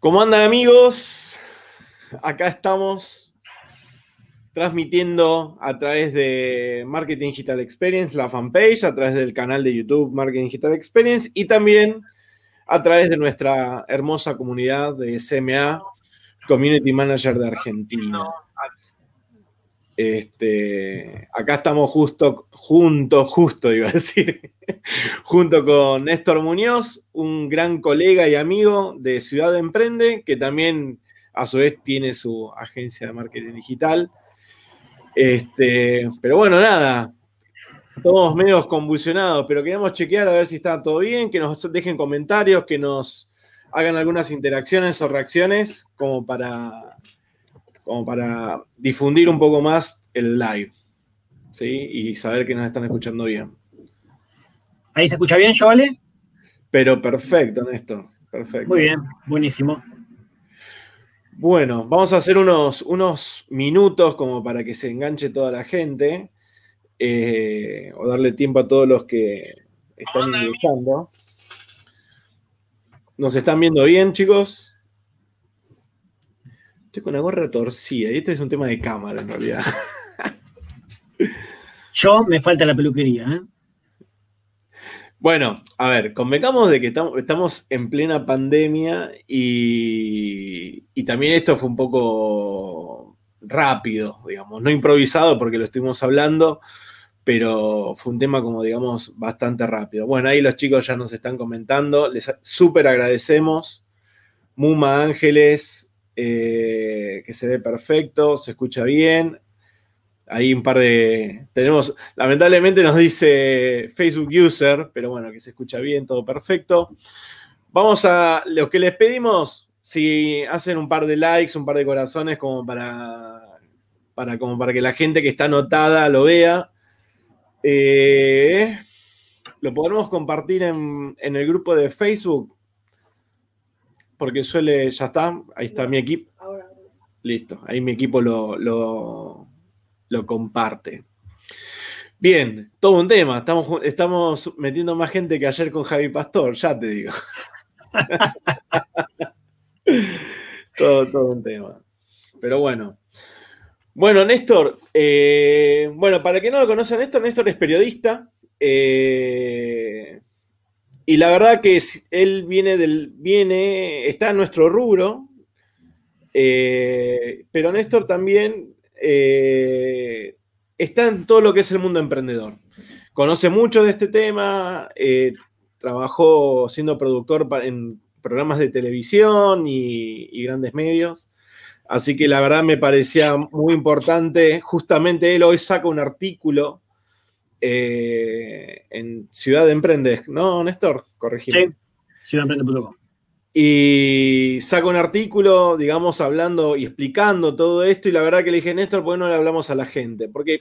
¿Cómo andan amigos? Acá estamos transmitiendo a través de Marketing Digital Experience, la fanpage, a través del canal de YouTube Marketing Digital Experience y también a través de nuestra hermosa comunidad de SMA, Community Manager de Argentina. Este, acá estamos justo, junto, justo iba a decir, junto con Néstor Muñoz, un gran colega y amigo de Ciudad Emprende, que también a su vez tiene su agencia de marketing digital. Este, pero bueno, nada, todos medios convulsionados, pero queremos chequear a ver si está todo bien, que nos dejen comentarios, que nos hagan algunas interacciones o reacciones como para como para difundir un poco más el live, ¿sí? Y saber que nos están escuchando bien. ¿Ahí se escucha bien, Joale? Pero perfecto, Néstor, perfecto. Muy bien, buenísimo. Bueno, vamos a hacer unos, unos minutos como para que se enganche toda la gente, eh, o darle tiempo a todos los que están ingresando. ¿Nos están viendo bien, chicos? Estoy con la gorra torcida y este es un tema de cámara en realidad. Yo me falta la peluquería. ¿eh? Bueno, a ver, convengamos de que estamos en plena pandemia y, y, también esto fue un poco rápido, digamos, no improvisado porque lo estuvimos hablando, pero fue un tema como, digamos, bastante rápido. Bueno, ahí los chicos ya nos están comentando, les súper agradecemos. Muma Ángeles, eh, que se ve perfecto, se escucha bien. Hay un par de. Tenemos, lamentablemente nos dice Facebook User, pero bueno, que se escucha bien, todo perfecto. Vamos a. Lo que les pedimos, si hacen un par de likes, un par de corazones, como para, para, como para que la gente que está anotada lo vea. Eh, lo podemos compartir en, en el grupo de Facebook porque suele, ya está, ahí está mi equipo. Listo, ahí mi equipo lo, lo, comparte. Bien, todo un tema. Estamos, estamos metiendo más gente que ayer con Javi Pastor, ya te digo. todo, todo un tema. Pero bueno. Bueno, Néstor, eh, bueno, para que no lo conozcan, Néstor, Néstor es periodista. Eh, y la verdad que él viene del. viene. está en nuestro rubro. Eh, pero Néstor también eh, está en todo lo que es el mundo emprendedor. Conoce mucho de este tema. Eh, trabajó siendo productor en programas de televisión y grandes medios. Así que la verdad me parecía muy importante. Justamente él hoy saca un artículo eh, en Ciudad Emprende, ¿no, Néstor? Corregime. Sí, ciudademprende.com. Y saco un artículo, digamos, hablando y explicando todo esto, y la verdad que le dije, Néstor, ¿por qué no le hablamos a la gente? Porque,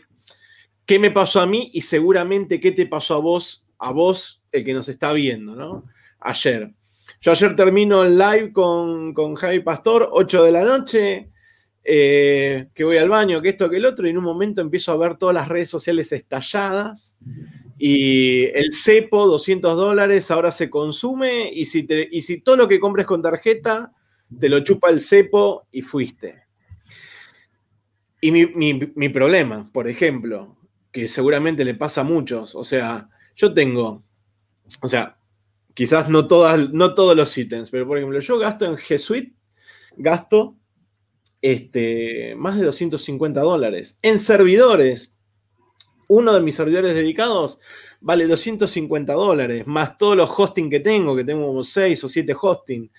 ¿qué me pasó a mí? Y seguramente, ¿qué te pasó a vos, a vos, el que nos está viendo, ¿no? Ayer. Yo ayer termino el live con, con Javi Pastor, 8 de la noche, eh, que voy al baño, que esto, que el otro, y en un momento empiezo a ver todas las redes sociales estalladas y el cepo, 200 dólares, ahora se consume y si, y si todo lo que compres con tarjeta, te lo chupa el cepo y fuiste. Y mi, problema, por ejemplo, que seguramente le pasa a muchos, o sea, yo tengo, o sea, quizás no, todas, no todos los ítems, pero por ejemplo, yo gasto en G Suite, gasto este, más de 250 dólares. En servidores, uno de mis servidores dedicados vale 250 dólares, más todos los hosting que tengo, que tengo como 6 o 7 hosting.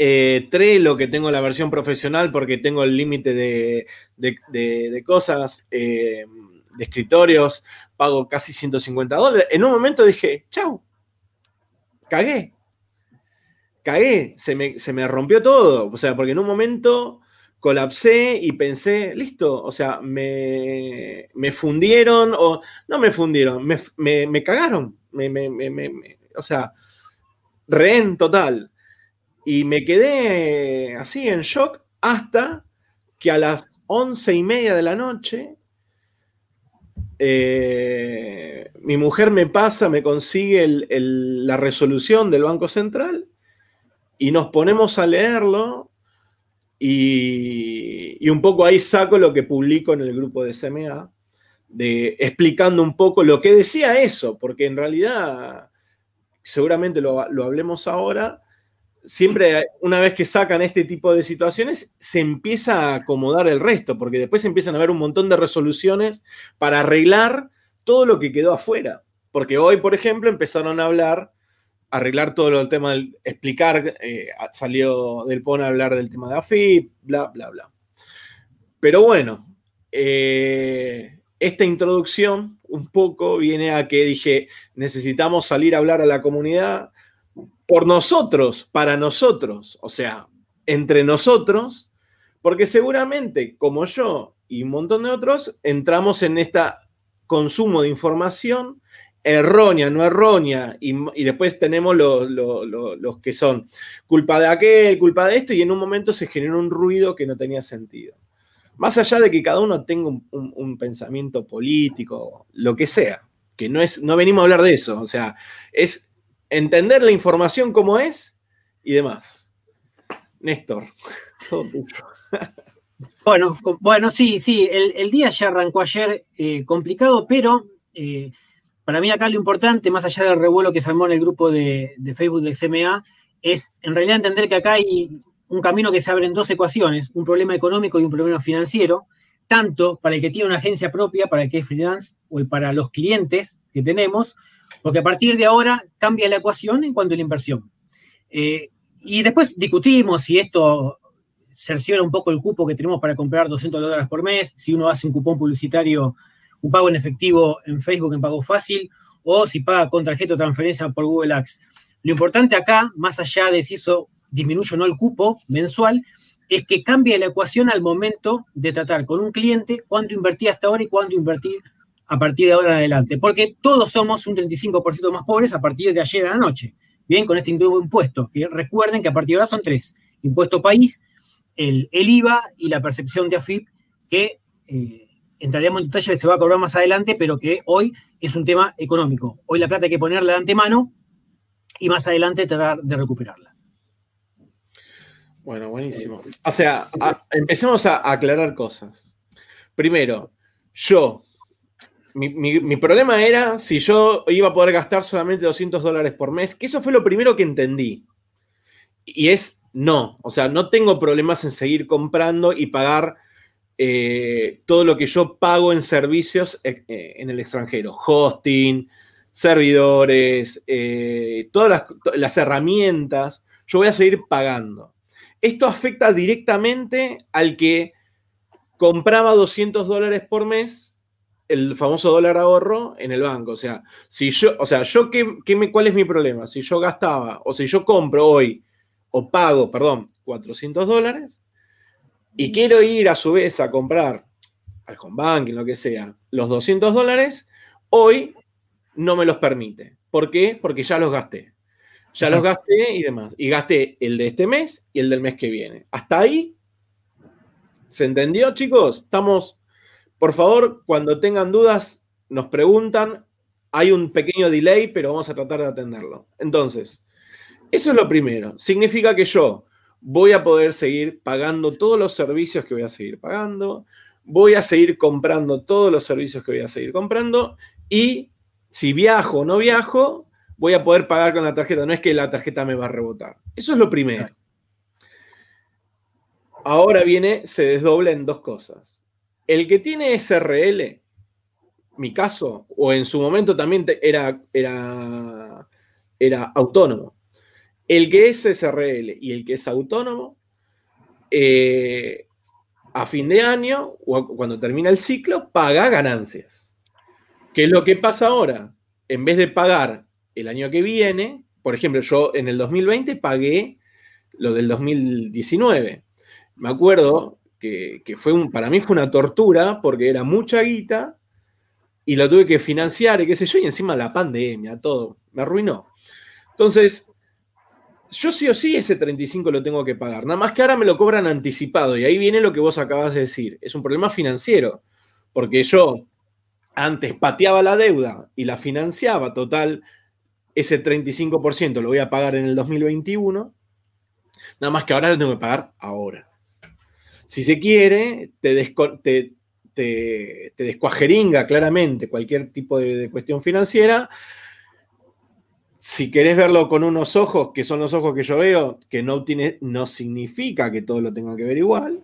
Eh, Trello, que tengo la versión profesional porque tengo el límite de, cosas, eh, de escritorios, pago casi 150 dólares. En un momento dije, chau, cagué, cagué, se me, se me rompió todo. O sea, porque en un momento colapsé y pensé, listo, o sea, me, fundieron, o no me fundieron, me, cagaron, o sea, rehén total. Y me quedé así en shock hasta que a las once y media de la noche eh, mi mujer me pasa, me consigue la resolución del Banco Central y nos ponemos a leerlo y, un poco ahí saco lo que publico en el grupo de CMA, de, explicando un poco lo que decía eso, porque en realidad, seguramente lo hablemos ahora, siempre una vez que sacan este tipo de situaciones, se empieza a acomodar el resto, porque después empiezan a haber un montón de resoluciones para arreglar todo lo que quedó afuera. Porque hoy, por ejemplo, empezaron a hablar, arreglar todo el tema, del, explicar, eh, salió del PON a hablar del tema de AFIP, bla, bla, bla. Pero bueno, eh, esta introducción un poco viene a que dije, necesitamos salir a hablar a la comunidad por nosotros, para nosotros, o sea, entre nosotros, porque seguramente, como yo y un montón de otros, entramos en este consumo de información errónea, no errónea, y, después tenemos los que son culpa de aquel, culpa de esto, y en un momento se generó un ruido que no tenía sentido. Más allá de que cada uno tenga un, un, pensamiento político, lo que sea, que no es, no venimos a hablar de eso, o sea, es entender la información como es y demás. Néstor, todo. Bueno, bueno, sí, sí, el, día ya arrancó ayer eh, complicado, pero eh, para mí acá lo importante, más allá del revuelo que se armó en el grupo de, Facebook del CMA, es en realidad entender que acá hay un camino que se abre en dos ecuaciones, un problema económico y un problema financiero, tanto para el que tiene una agencia propia, para el que es freelance, o para los clientes que tenemos, porque a partir de ahora cambia la ecuación en cuanto a la inversión. Eh, y después discutimos si esto cerciora un poco el cupo que tenemos para comprar 200 dólares por mes, si uno hace un cupón publicitario un pago en efectivo en Facebook en pago fácil o si paga con tarjeta o transferencia por Google Ads. Lo importante acá, más allá de si eso disminuye o no el cupo mensual, es que cambie la ecuación al momento de tratar con un cliente cuánto invertí hasta ahora y cuánto invertir a partir de ahora en adelante. Porque todos somos un 35% más pobres a partir de ayer a la noche. Bien, con este nuevo impuesto. Recuerden que a partir de ahora son tres. Impuesto país, el, el IVA y la percepción de AFIP, que eh, entraremos en detalle, se va a cobrar más adelante, pero que hoy es un tema económico. Hoy la plata hay que ponerla de antemano y más adelante tratar de recuperarla. Bueno, buenísimo. O sea, empecemos a aclarar cosas. Primero, yo, mi, mi, problema era si yo iba a poder gastar solamente 200 dólares por mes, que eso fue lo primero que entendí. Y es no, o sea, no tengo problemas en seguir comprando y pagar eh, todo lo que yo pago en servicios eh, eh, en el extranjero, hosting, servidores, todas las, herramientas, yo voy a seguir pagando. Esto afecta directamente al que compraba 200 dólares por mes, el famoso dólar ahorro en el banco. O sea, si yo, o sea, yo qué, ¿cuál es mi problema? Si yo gastaba, o si yo compro hoy, o pago, perdón, 400 dólares, y quiero ir a su vez a comprar al home banking, lo que sea, los 200 dólares, hoy no me los permite. ¿Por qué? Porque ya los gasté. Ya los gasté y demás. Y gasté el de este mes y el del mes que viene. Hasta ahí, ¿se entendió, chicos? Estamos, por favor, cuando tengan dudas, nos preguntan. Hay un pequeño delay, pero vamos a tratar de atenderlo. Entonces, eso es lo primero. Significa que yo voy a poder seguir pagando todos los servicios que voy a seguir pagando, voy a seguir comprando todos los servicios que voy a seguir comprando y si viajo o no viajo, voy a poder pagar con la tarjeta. No es que la tarjeta me va a rebotar. Eso es lo primero. Ahora viene, se desdobla en dos cosas. El que tiene SRL, mi caso, o en su momento también era, era, era autónomo. El que es SRL y el que es autónomo, eh, a fin de año, o cuando termina el ciclo, paga ganancias. ¿Qué es lo que pasa ahora? En vez de pagar el año que viene, por ejemplo, yo en el 2020 pagué lo del 2019. Me acuerdo que, fue un, para mí fue una tortura porque era mucha guita y lo tuve que financiar y qué sé yo, y encima la pandemia, todo, me arruinó. Entonces, yo sí o sí ese 35 lo tengo que pagar. Nada más que ahora me lo cobran anticipado. Y ahí viene lo que vos acabas de decir. Es un problema financiero. Porque yo antes pateaba la deuda y la financiaba. Total, ese 35% lo voy a pagar en el 2021. Nada más que ahora lo tengo que pagar ahora. Si se quiere, te, te, descuajeringa claramente cualquier tipo de, cuestión financiera. Si querés verlo con unos ojos, que son los ojos que yo veo, que no, tiene, no significa que todo lo tenga que ver igual,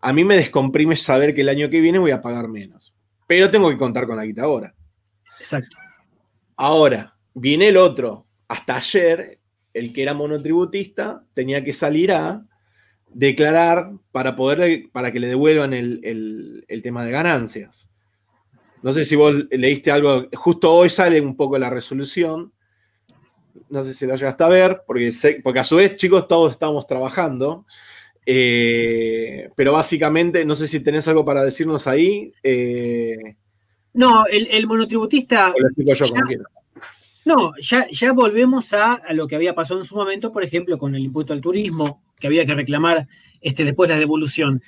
a mí me descomprime saber que el año que viene voy a pagar menos. Pero tengo que contar con la guita ahora. Exacto. Ahora, viene el otro. Hasta ayer, el que era monotributista tenía que salir a declarar para poder para que le devuelvan el, tema de ganancias. No sé si vos leíste algo, justo hoy sale un poco la resolución. No sé si lo llegaste a ver, porque, porque a su vez, chicos, todos estamos trabajando. Eh, pero básicamente, no sé si tenés algo para decirnos ahí. Eh, no, el, monotributista. no, ya, ya volvemos a, lo que había pasado en su momento, por ejemplo, con el impuesto al turismo, que había que reclamar este, después la devolución.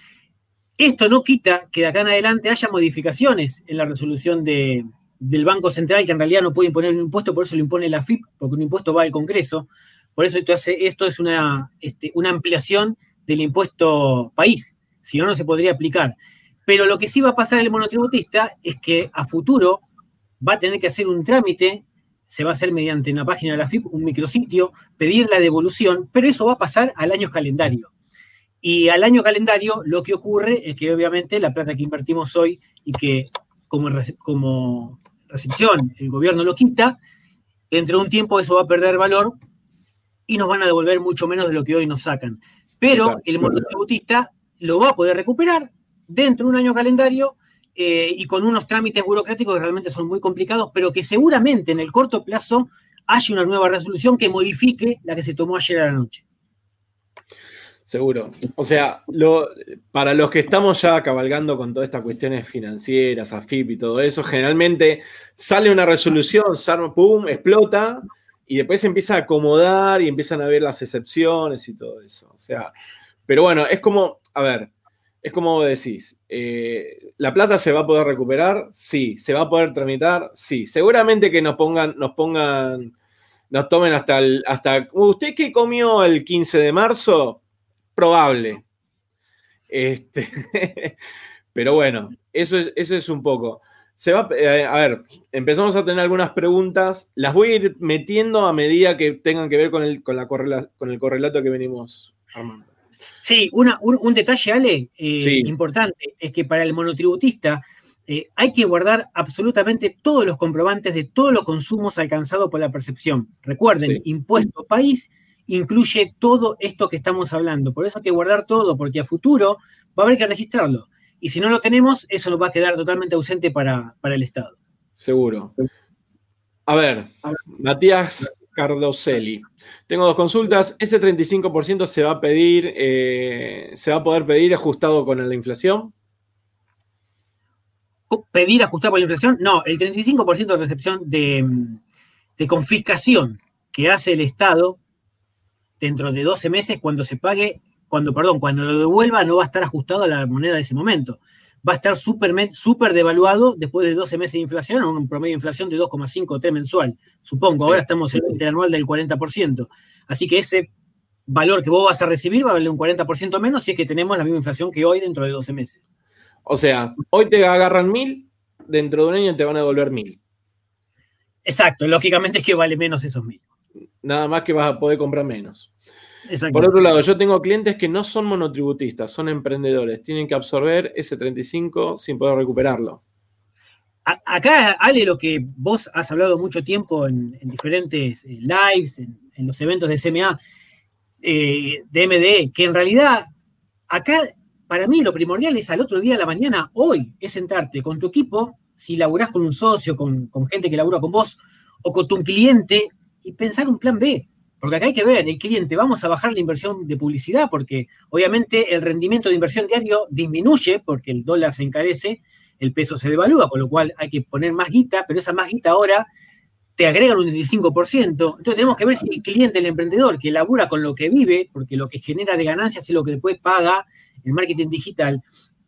Esto no quita que de acá en adelante haya modificaciones en la resolución de, del Banco Central, que en realidad no puede imponer un impuesto, por eso lo impone la FIP, porque un impuesto va al Congreso. Por eso esto, hace, esto es una, este, una ampliación del impuesto país, si no, no se podría aplicar. Pero lo que sí va a pasar el monotributista es que a futuro va a tener que hacer un trámite, se va a hacer mediante una página de la FIP, un micrositio, pedir la devolución, pero eso va a pasar al año calendario. Y al año calendario lo que ocurre es que obviamente la plata que invertimos hoy y que como, como recepción el gobierno lo quita, dentro de un tiempo eso va a perder valor y nos van a devolver mucho menos de lo que hoy nos sacan. Pero el monotributista lo va a poder recuperar dentro de un año calendario eh, y con unos trámites burocráticos que realmente son muy complicados, pero que seguramente en el corto plazo haya una nueva resolución que modifique la que se tomó ayer a la noche. Seguro. O sea, para los que estamos ya cabalgando con todas estas cuestiones financieras, AFIP y todo eso, generalmente sale una resolución, pum, explota y después se empieza a acomodar y empiezan a ver las excepciones y todo eso. O sea, pero bueno, es como, a ver, es como decís, eh, ¿la plata se va a poder recuperar? Sí. ¿Se va a poder tramitar? Sí. Seguramente que nos pongan, nos pongan, nos tomen hasta el, hasta, ¿usted qué comió el 15 de marzo? Probable. Este, pero bueno, eso es, eso es un poco. Se va, eh, a ver, empezamos a tener algunas preguntas. Las voy a ir metiendo a medida que tengan que ver con el, con la con el correlato que venimos armando. Sí, un, detalle, Ale, eh, importante, es que para el monotributista eh, hay que guardar absolutamente todos los comprobantes de todos los consumos alcanzados por la percepción. Recuerden, impuesto país incluye todo esto que estamos hablando. Por eso hay que guardar todo, porque a futuro va a haber que registrarlo. Y si no lo tenemos, eso nos va a quedar totalmente ausente para, para el Estado. Seguro. A ver, Matías Cardoselli. Tengo dos consultas. ¿Ese 35% se va a pedir, eh, se va a poder pedir ajustado con la inflación? ¿Pedir ajustado con la inflación? No, el 35% de recepción de, de confiscación que hace el Estado dentro de 12 meses cuando se pague, cuando, perdón, cuando lo devuelva no va a estar ajustado a la moneda de ese momento va a estar súper devaluado después de 12 meses de inflación, un promedio de inflación de 2,5 T mensual. Supongo, ahora estamos en el interanual del 40%. Así que ese valor que vos vas a recibir va a valer un 40% menos si es que tenemos la misma inflación que hoy dentro de 12 meses. O sea, hoy te agarran mil, dentro de un año te van a devolver mil. Exacto, lógicamente es que vale menos esos mil. Nada más que vas a poder comprar menos. Por otro lado, yo tengo clientes que no son monotributistas, son emprendedores. Tienen que absorber ese 35 sin poder recuperarlo. Acá, Ale, lo que vos has hablado mucho tiempo en, diferentes eh, lives, en, los eventos de CMA, eh, de MDE, que en realidad acá para mí lo primordial es al otro día de la mañana, hoy, es sentarte con tu equipo, si laburás con un socio, con, con gente que labura con vos, o con tu cliente, y pensar un plan B. Porque acá hay que ver, el cliente, vamos a bajar la inversión de publicidad porque obviamente el rendimiento de inversión diario disminuye porque el dólar se encarece, el peso se devalúa, con lo cual hay que poner más guita, pero esa más guita ahora te agregan un 25%. Entonces tenemos que ver si el cliente, el emprendedor que labura con lo que vive, porque lo que genera de ganancias es lo que después paga el marketing digital,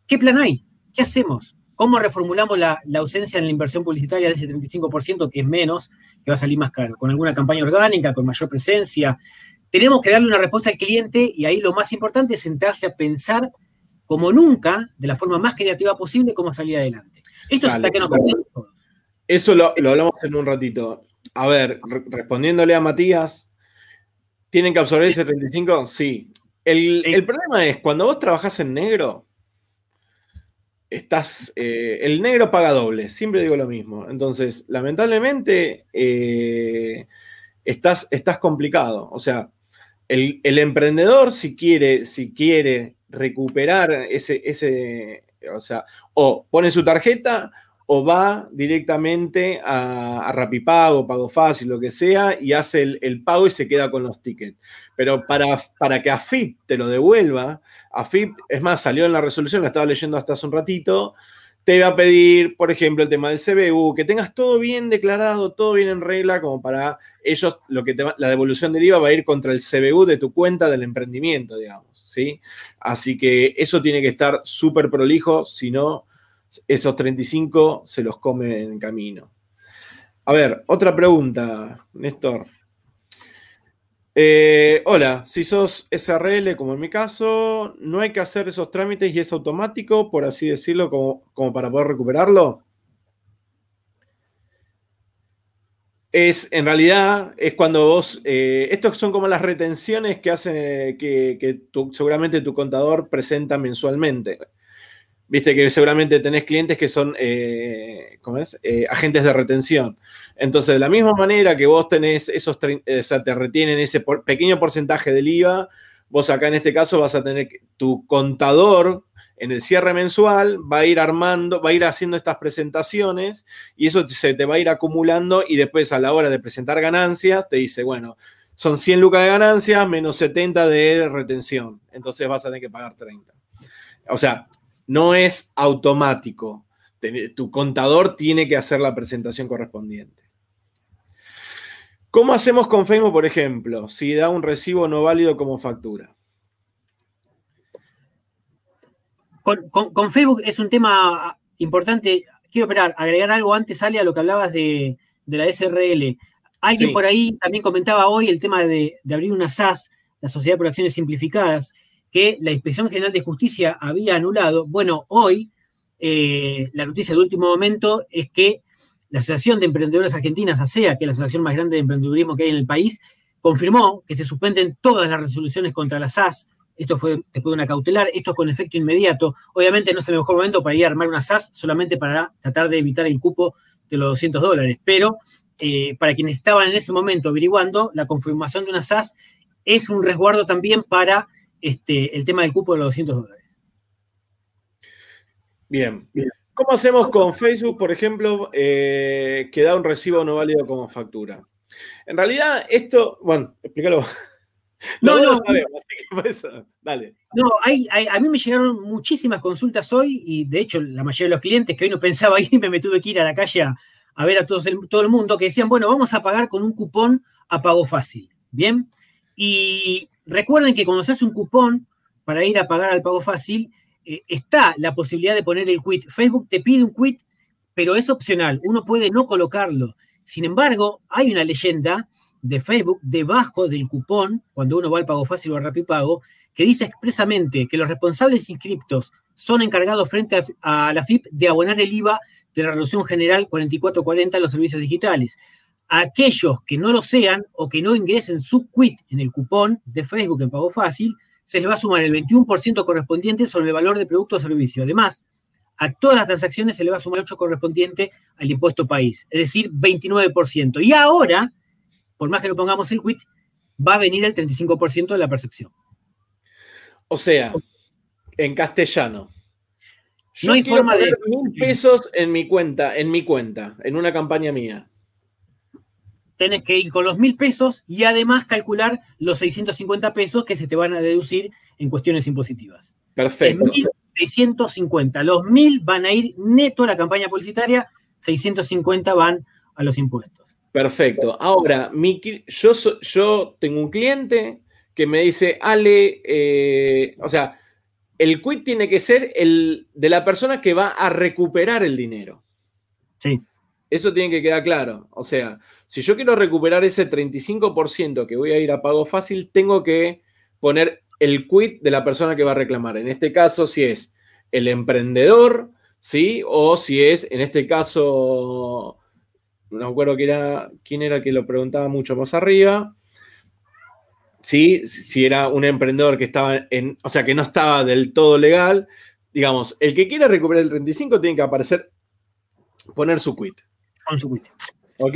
¿qué plan hay? ¿Qué hacemos? ¿Cómo reformulamos la, ausencia en la inversión publicitaria de ese 35% que es menos, que va a salir más caro? ¿Con alguna campaña orgánica, con mayor presencia? tenemos que darle una respuesta al cliente y ahí lo más importante es sentarse a pensar como nunca, de la forma más creativa posible, cómo salir adelante. Esto es hasta que nos todos. Eso lo, hablamos en un ratito. A ver, respondiéndole a Matías, ¿tienen que absorber ese 35? Sí. El, el problema es, cuando vos trabajás en negro, estás, eh, el negro paga doble, siempre digo lo mismo. Entonces, lamentablemente, eh, estás, estás complicado. O sea, el, emprendedor, si quiere, si quiere recuperar ese, ese, o sea, o pone su tarjeta o va directamente a, a Rapipago, Pago Fácil, lo que sea, y hace el, pago y se queda con los tickets. Pero para, para que AFIP te lo devuelva, AFIP, es más, salió en la resolución, la estaba leyendo hasta hace un ratito, te va a pedir, por ejemplo, el tema del CBU, que tengas todo bien declarado, todo bien en regla, como para ellos, lo que la devolución del IVA va a ir contra el CBU de tu cuenta del emprendimiento, digamos, ¿sí? Así que eso tiene que estar súper prolijo, si no, esos 35 se los come en camino. A ver, otra pregunta, Néstor. Eh, hola, si sos SRL, como en mi caso, ¿no hay que hacer esos trámites y es automático, por así decirlo, como, para poder recuperarlo? Es, en realidad, es cuando vos, eh, estos son como las retenciones que hace que, seguramente tu contador presenta mensualmente. Viste que seguramente tenés clientes que son, eh, ¿cómo es? Eh, agentes de retención. Entonces, de la misma manera que vos tenés esos, o sea, te retienen ese pequeño porcentaje del IVA, vos acá en este caso vas a tener tu contador en el cierre mensual va a ir armando, va a ir haciendo estas presentaciones y eso se te va a ir acumulando y después a la hora de presentar ganancias te dice, bueno, son 100 lucas de ganancias menos 70 de retención, entonces vas a tener que pagar 30. O sea, no es automático. Tu contador tiene que hacer la presentación correspondiente. ¿Cómo hacemos con Facebook, por ejemplo, si da un recibo no válido como factura? Con, Facebook es un tema importante. Quiero esperar, agregar algo antes, Ale, a lo que hablabas de, la SRL. Alguien por ahí también comentaba hoy el tema de, de abrir una SAS, la Sociedad por Acciones Simplificadas que la Inspección General de Justicia había anulado. Bueno, hoy eh, la noticia del último momento es que la Asociación de Emprendedores Argentinas, ASEA, que es la asociación más grande de emprendedurismo que hay en el país, confirmó que se suspenden todas las resoluciones contra la SAS. Esto fue después de una cautelar, esto con efecto inmediato. Obviamente no es el mejor momento para ir a armar una SAS solamente para tratar de evitar el cupo de los 200 dólares, pero eh, para quienes estaban en ese momento averiguando, la confirmación de una SAS es un resguardo también para este, el tema del cupo de los 200 dólares. Bien. ¿Cómo hacemos con Facebook, por ejemplo, eh, que da un recibo no válido como factura? En realidad, esto, bueno, explícalo. No, no, no, dale. No, a mí me llegaron muchísimas consultas hoy y de hecho la mayoría de los clientes que hoy no pensaba ir, me tuve que ir a la calle a, ver a todos todo el mundo que decían, bueno, vamos a pagar con un cupón a pago fácil. Bien. Y recuerden que cuando se hace un cupón para ir a pagar al pago fácil, eh, está la posibilidad de poner el quit. Facebook te pide un quit, pero es opcional. Uno puede no colocarlo. Sin embargo, hay una leyenda de Facebook debajo del cupón, cuando uno va al pago fácil o al Pago, que dice expresamente que los responsables inscriptos son encargados frente a, la FIP de abonar el IVA de la Resolución General 4440 a los servicios digitales aquellos que no lo sean o que no ingresen su quit en el cupón de Facebook en pago fácil, se les va a sumar el 21% correspondiente sobre el valor de producto o servicio. Además, a todas las transacciones se le va a sumar el 8% correspondiente al impuesto país, es decir, 29%. Y ahora, por más que no pongamos el quit, va a venir el 35% de la percepción. O sea, en castellano. no hay forma de mil pesos en mi cuenta, en mi cuenta, en una campaña mía tenés que ir con los mil pesos y además calcular los 650 pesos que se te van a deducir en cuestiones impositivas. Perfecto. 650. Los mil van a ir neto a la campaña publicitaria, 650 van a los impuestos. Perfecto. Ahora, yo, yo tengo un cliente que me dice, Ale, eh, o sea, el quit tiene que ser el de la persona que va a recuperar el dinero. Sí. Eso tiene que quedar claro. O sea, si yo quiero recuperar ese 35% que voy a ir a pago fácil, tengo que poner el quit de la persona que va a reclamar. En este caso, si es el emprendedor, ¿sí? O si es, en este caso, no me acuerdo quién era, quién era que lo preguntaba mucho más arriba. ¿Sí? Si era un emprendedor que estaba en, o sea, que no estaba del todo legal, digamos, el que quiera recuperar el 35 tiene que aparecer, poner su quit. Con su. ¿Ok?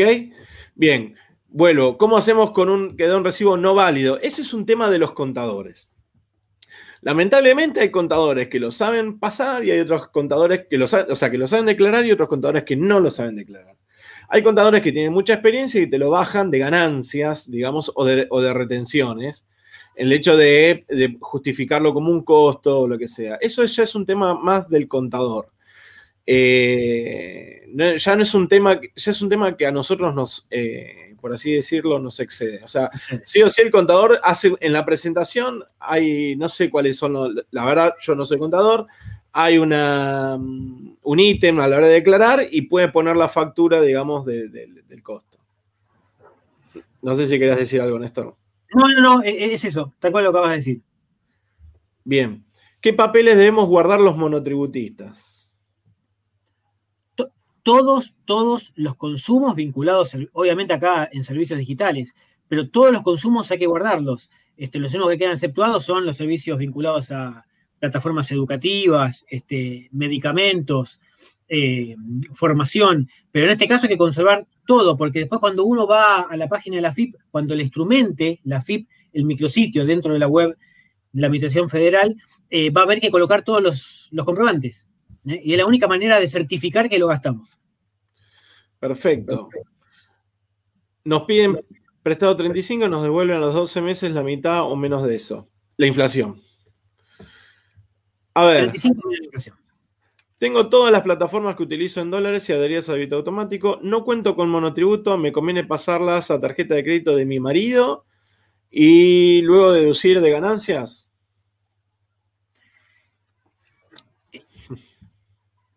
Bien, vuelvo. ¿Cómo hacemos con un, que da un recibo no válido? Ese es un tema de los contadores. Lamentablemente hay contadores que lo saben pasar y hay otros contadores que lo o sea, que lo saben declarar y otros contadores que no lo saben declarar. Hay contadores que tienen mucha experiencia y te lo bajan de ganancias, digamos, o de, retenciones. El hecho de, justificarlo como un costo o lo que sea. Eso ya es un tema más del contador. Eh, ya no es un tema, ya es un tema que a nosotros nos, eh, por así decirlo, nos excede. O sea, sí o sí el contador hace en la presentación, hay, no sé cuáles son, los, la verdad yo no soy contador, hay una, mm, un ítem a la hora de declarar y puede poner la factura, digamos, del costo. No sé si querías decir algo, Néstor. No, no, no, e, e, es eso, tal cual lo acabas de decir. Bien. ¿Qué papeles debemos guardar los monotributistas? Todos, todos los consumos vinculados, obviamente acá en servicios digitales, pero todos los consumos hay que guardarlos. Este, los únicos que quedan exceptuados son los servicios vinculados a plataformas educativas, este, medicamentos, eh, formación, pero en este caso hay que conservar todo, porque después cuando uno va a la página de la FIP, cuando le instrumente la FIP, el micrositio dentro de la web de la Administración Federal, eh, va a haber que colocar todos los, los comprobantes. ¿Eh? Y es la única manera de certificar que lo gastamos. Perfecto. Nos piden prestado 35, nos devuelven a los 12 meses la mitad o menos de eso. La inflación. A ver. Tengo todas las plataformas que utilizo en dólares y adheridas a débito automático. No cuento con monotributo, me conviene pasarlas a tarjeta de crédito de mi marido y luego deducir de ganancias.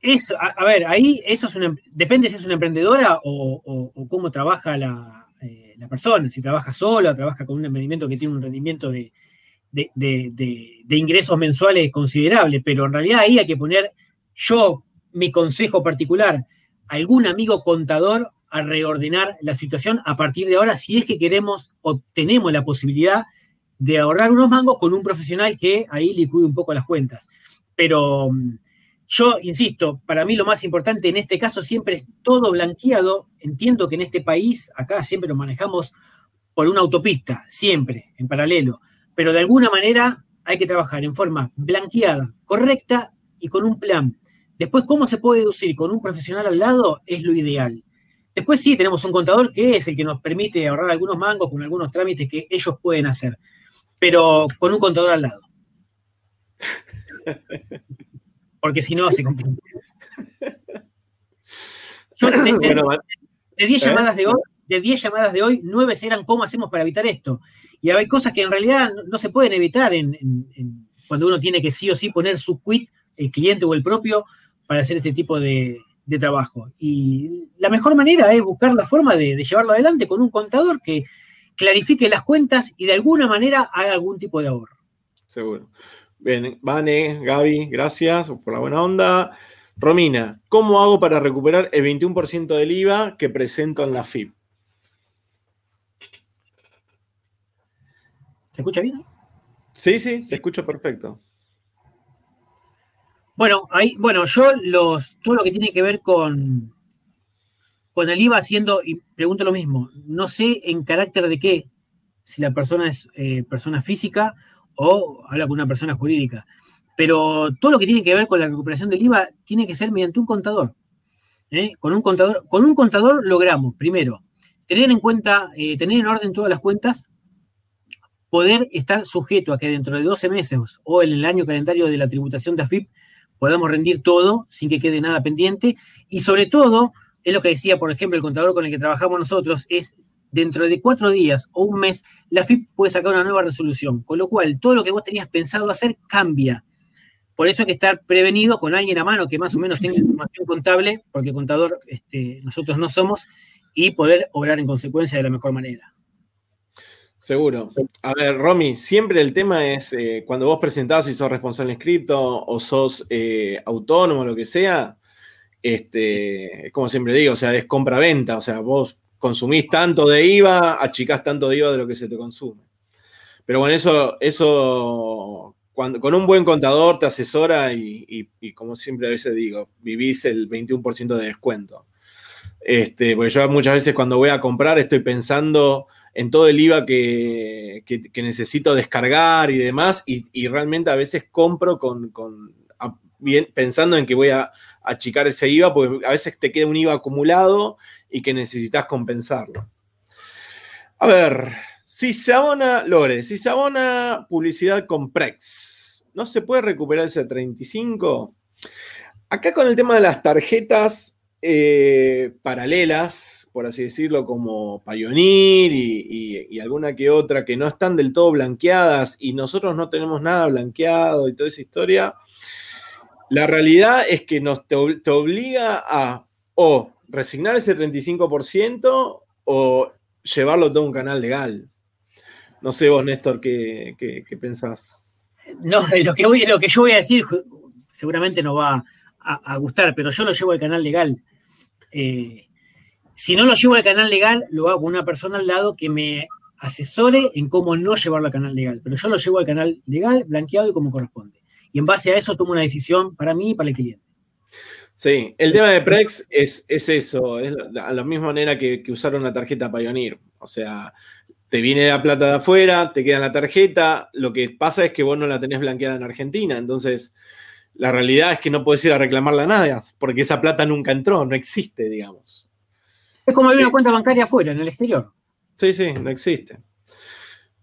Eso, a, ver, ahí eso es una, depende si es una emprendedora o, cómo trabaja eh, la, persona, si trabaja sola, trabaja con un emprendimiento que tiene un rendimiento de, ingresos mensuales considerable, pero en realidad ahí hay que poner yo, mi consejo particular, algún amigo contador a reordenar la situación a partir de ahora, si es que queremos o tenemos la posibilidad de ahorrar unos mangos con un profesional que ahí licude un poco las cuentas. Pero mm, yo, insisto, para mí lo más importante en este caso siempre es todo blanqueado. Entiendo que en este país, acá siempre lo manejamos por una autopista, siempre, en paralelo. Pero de alguna manera hay que trabajar en forma blanqueada, correcta y con un plan. Después, ¿cómo se puede deducir con un profesional al lado? Es lo ideal. Después sí, tenemos un contador que es el que nos permite ahorrar algunos mangos con algunos trámites que ellos pueden hacer, pero con un contador al lado. porque si no se complica. de, 10 ¿Eh? llamadas de hoy, de 10 llamadas de hoy, 9 eran cómo hacemos para evitar esto. Y hay cosas que en realidad no, se pueden evitar cuando uno tiene que sí o sí poner su quit, el cliente o el propio, para hacer este tipo de, trabajo. Y la mejor manera es buscar la forma de, de, llevarlo adelante con un contador que clarifique las cuentas y de alguna manera haga algún tipo de ahorro. Seguro. Bien, Vane, Gaby, gracias por la buena onda. Romina, ¿cómo hago para recuperar el 21% del IVA que presento en la FIP? ¿Se escucha bien? Sí, sí, se escucha perfecto. Bueno, ahí, bueno, yo los, todo lo que tiene que ver con, con el IVA haciendo, y pregunto lo mismo, no sé en carácter de qué, si la persona es eh, persona física o habla con una persona jurídica. Pero todo lo que tiene que ver con la recuperación del IVA tiene que ser mediante un contador. ¿eh? Con, un contador con un contador logramos, primero, tener en cuenta, eh, tener en orden todas las cuentas, poder estar sujeto a que dentro de 12 meses o en el año calendario de la tributación de AFIP podamos rendir todo sin que quede nada pendiente. Y sobre todo, es lo que decía, por ejemplo, el contador con el que trabajamos nosotros, es dentro de cuatro días o un mes, la FIP puede sacar una nueva resolución. Con lo cual, todo lo que vos tenías pensado hacer cambia. por eso hay que estar prevenido con alguien a mano que más o menos tenga información contable, porque contador este, nosotros no somos, y poder obrar en consecuencia de la mejor manera. Seguro. A ver, Romy, siempre el tema es eh, cuando vos presentás si sos responsable en cripto o sos eh, autónomo lo que sea, este, como siempre digo, o sea, es compra-venta, o sea, vos consumís tanto de IVA, achicás tanto de IVA de lo que se te consume. Pero bueno, eso, eso cuando, con un buen contador te asesora y, como siempre a veces digo, vivís el 21% de descuento. Este, porque yo muchas veces cuando voy a comprar estoy pensando en todo el IVA que, necesito descargar y demás, y, realmente a veces compro con, bien, pensando en que voy a achicar ese IVA, porque a veces te queda un IVA acumulado y que necesitas compensarlo. A ver, si se abona, Lore, si se abona publicidad con Prex, ¿no se puede recuperar ese 35? Acá con el tema de las tarjetas eh, paralelas, por así decirlo, como Pioneer y, y, alguna que otra que no están del todo blanqueadas y nosotros no tenemos nada blanqueado y toda esa historia, la realidad es que nos te, obliga a o resignar ese 35% o llevarlo todo a un canal legal. No sé vos, Néstor, ¿qué, pensás? No, lo que, voy, lo que yo voy a decir seguramente no va a, gustar, pero yo lo llevo al canal legal. Eh, si no lo llevo al canal legal, lo hago con una persona al lado que me asesore en cómo no llevarlo al canal legal. Pero yo lo llevo al canal legal, blanqueado y como corresponde y en base a eso tomo una decisión para mí y para el cliente. Sí, el tema de Prex es, eso, es a la misma manera que, usar una tarjeta Pioneer. O sea, te viene la plata de afuera, te queda la tarjeta, lo que pasa es que vos no la tenés blanqueada en Argentina, entonces la realidad es que no puedes ir a reclamarla a nadie, porque esa plata nunca entró, no existe, digamos. Es como abrir una cuenta bancaria afuera, en el exterior. Sí, sí, no existe.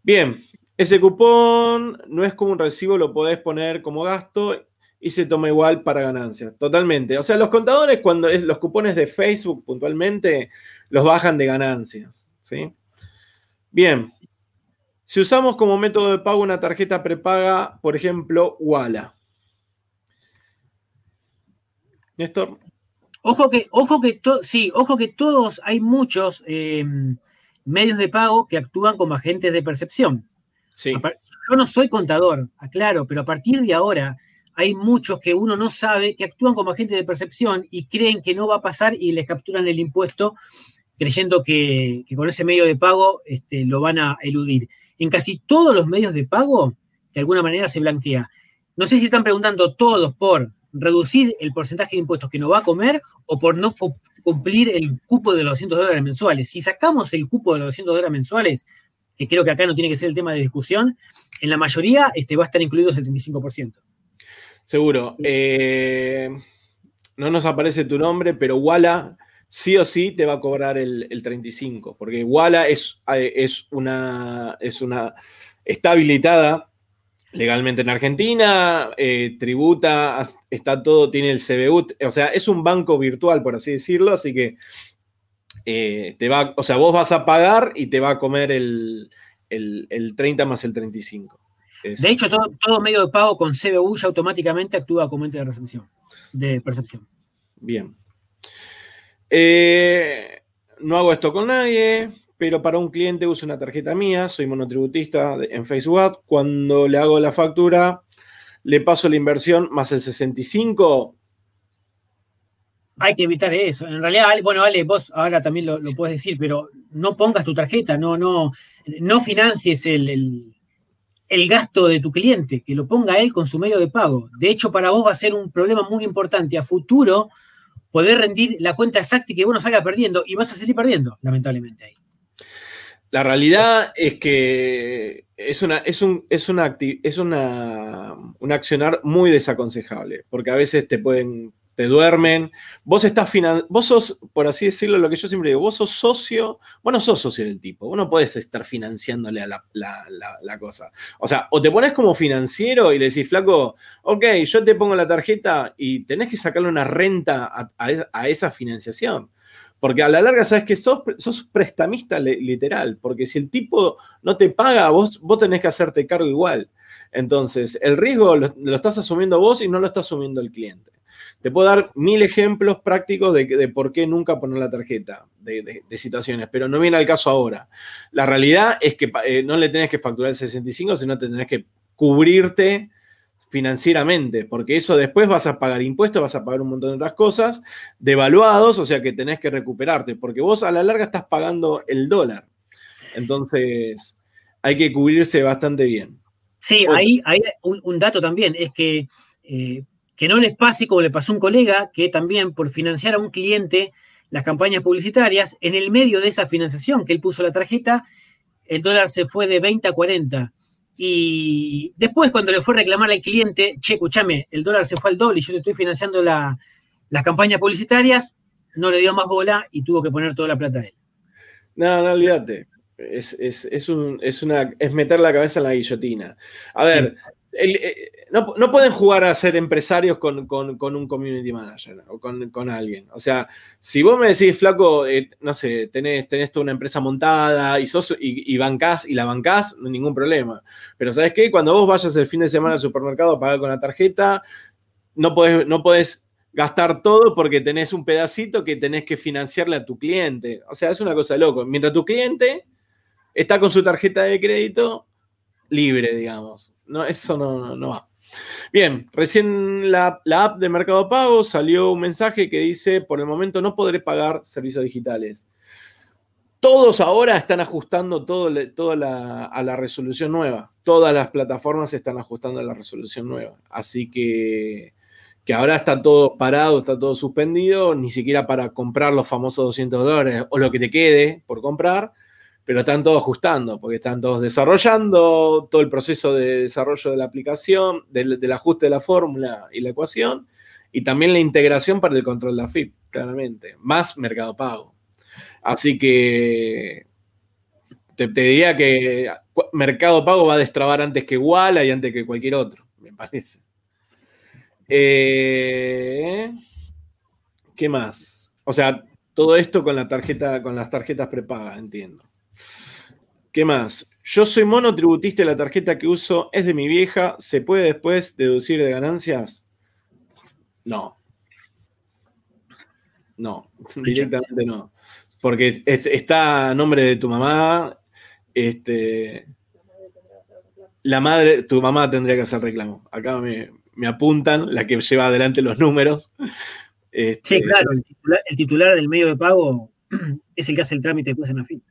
Bien, ese cupón no es como un recibo, lo podés poner como gasto y se toma igual para ganancias. Totalmente. O sea, los contadores, cuando es los cupones de Facebook puntualmente, los bajan de ganancias. ¿sí? Bien. Si usamos como método de pago una tarjeta prepaga, por ejemplo, Walla. Néstor. Ojo que, ojo que, sí, ojo que todos, hay muchos eh, medios de pago que actúan como agentes de percepción. Yo no soy contador, aclaro, pero a partir de ahora hay muchos que uno no sabe que actúan como agentes de percepción y creen que no va a pasar y les capturan el impuesto creyendo que, con ese medio de pago este, lo van a eludir. En casi todos los medios de pago, de alguna manera se blanquea. No sé si están preguntando todos por reducir el porcentaje de impuestos que no va a comer o por no cumplir el cupo de los 200 dólares mensuales. Si sacamos el cupo de los 200 dólares mensuales, que creo que acá no tiene que ser el tema de discusión, en la mayoría este, va a estar incluido el 75%. Seguro. Eh, no nos aparece tu nombre, pero Walla sí o sí te va a cobrar el, 35%, porque Walla es, es, una, es una. está habilitada legalmente en Argentina, eh, tributa, está todo, tiene el CBU, o sea, es un banco virtual, por así decirlo, así que eh, te va, o sea, vos vas a pagar y te va a comer el, 30 más el 35. De hecho, todo, medio de pago con CBU ya automáticamente actúa como ente de recepción, de percepción. Bien. Eh, no hago esto con nadie, pero para un cliente uso una tarjeta mía, soy monotributista en Facebook. Cuando le hago la factura, le paso la inversión más el 65, hay que evitar eso. En realidad, bueno, Ale, vos ahora también lo, puedes decir, pero no pongas tu tarjeta, no, no, no financies el, gasto de tu cliente, que lo ponga él con su medio de pago. De hecho, para vos va a ser un problema muy importante a futuro poder rendir la cuenta exacta y que vos no salga perdiendo y vas a seguir perdiendo, lamentablemente ahí. La realidad es que es una, es un, es una, es una, un accionar muy desaconsejable, porque a veces te pueden te duermen. Vos estás vos sos, por así decirlo, lo que yo siempre digo, vos sos socio, vos no sos socio del tipo, vos no podés estar financiándole a la, cosa. O sea, o te pones como financiero y le decís, flaco, ok, yo te pongo la tarjeta y tenés que sacarle una renta a, esa financiación. Porque a la larga sabes que sos, sos prestamista literal, porque si el tipo no te paga, vos, vos tenés que hacerte cargo igual. Entonces, el riesgo lo, estás asumiendo vos y no lo está asumiendo el cliente. Te puedo dar mil ejemplos prácticos de, por qué nunca poner la tarjeta de, situaciones, pero no viene al caso ahora. La realidad es que eh, no le tenés que facturar el 65, sino te tenés que cubrirte financieramente, porque eso después vas a pagar impuestos, vas a pagar un montón de otras cosas, devaluados, o sea que tenés que recuperarte, porque vos a la larga estás pagando el dólar. Entonces, hay que cubrirse bastante bien. Sí, ahí hay un, dato también, es que, eh, que no les pase como le pasó a un colega, que también por financiar a un cliente las campañas publicitarias, en el medio de esa financiación que él puso la tarjeta, el dólar se fue de 20 a 40. Y después cuando le fue a reclamar al cliente, che, escúchame, el dólar se fue al doble y yo te estoy financiando las campañas publicitarias, no le dio más bola y tuvo que poner toda la plata a él. No, no olvídate es, una, es meter la cabeza en la guillotina. A ver, eh, no, pueden jugar a ser empresarios con, un community manager o con, alguien. O sea, si vos me decís, flaco, eh, no sé, tenés, tenés toda una empresa montada y, sos, y, bancás y la bancás, no hay ningún problema. Pero ¿sabes qué? Cuando vos vayas el fin de semana al supermercado a pagar con la tarjeta, no podés, no gastar todo porque tenés un pedacito que tenés que financiarle a tu cliente. O sea, es una cosa loco. Mientras tu cliente está con su tarjeta de crédito libre, digamos. No, eso no, va. Bien, recién la, app de Mercado Pago salió un mensaje que dice, por el momento no podré pagar servicios digitales. Todos ahora están ajustando todo, a la resolución nueva. Todas las plataformas están ajustando a la resolución nueva. Así que, que ahora está todo parado, está todo suspendido, ni siquiera para comprar los famosos 200 dólares o lo que te quede por comprar, pero están todos ajustando, porque están todos desarrollando todo el proceso de desarrollo de la aplicación, del, ajuste de la fórmula y la ecuación, y también la integración para el control de la FIP, claramente, más mercado pago. Así que te, diría que mercado pago va a destrabar antes que Walla y antes que cualquier otro, me parece. Eh, ¿Qué más? O sea, todo esto con la tarjeta, con las tarjetas prepagas, entiendo. ¿Qué más? Yo soy monotributista y la tarjeta que uso es de mi vieja. ¿Se puede después deducir de ganancias? No. No, directamente no. Porque está a nombre de tu mamá. Este, la madre, tu mamá tendría que hacer reclamo. Acá me, apuntan, la que lleva adelante los números. Este, sí, claro, el titular, del medio de pago es el que hace el trámite después en la fin.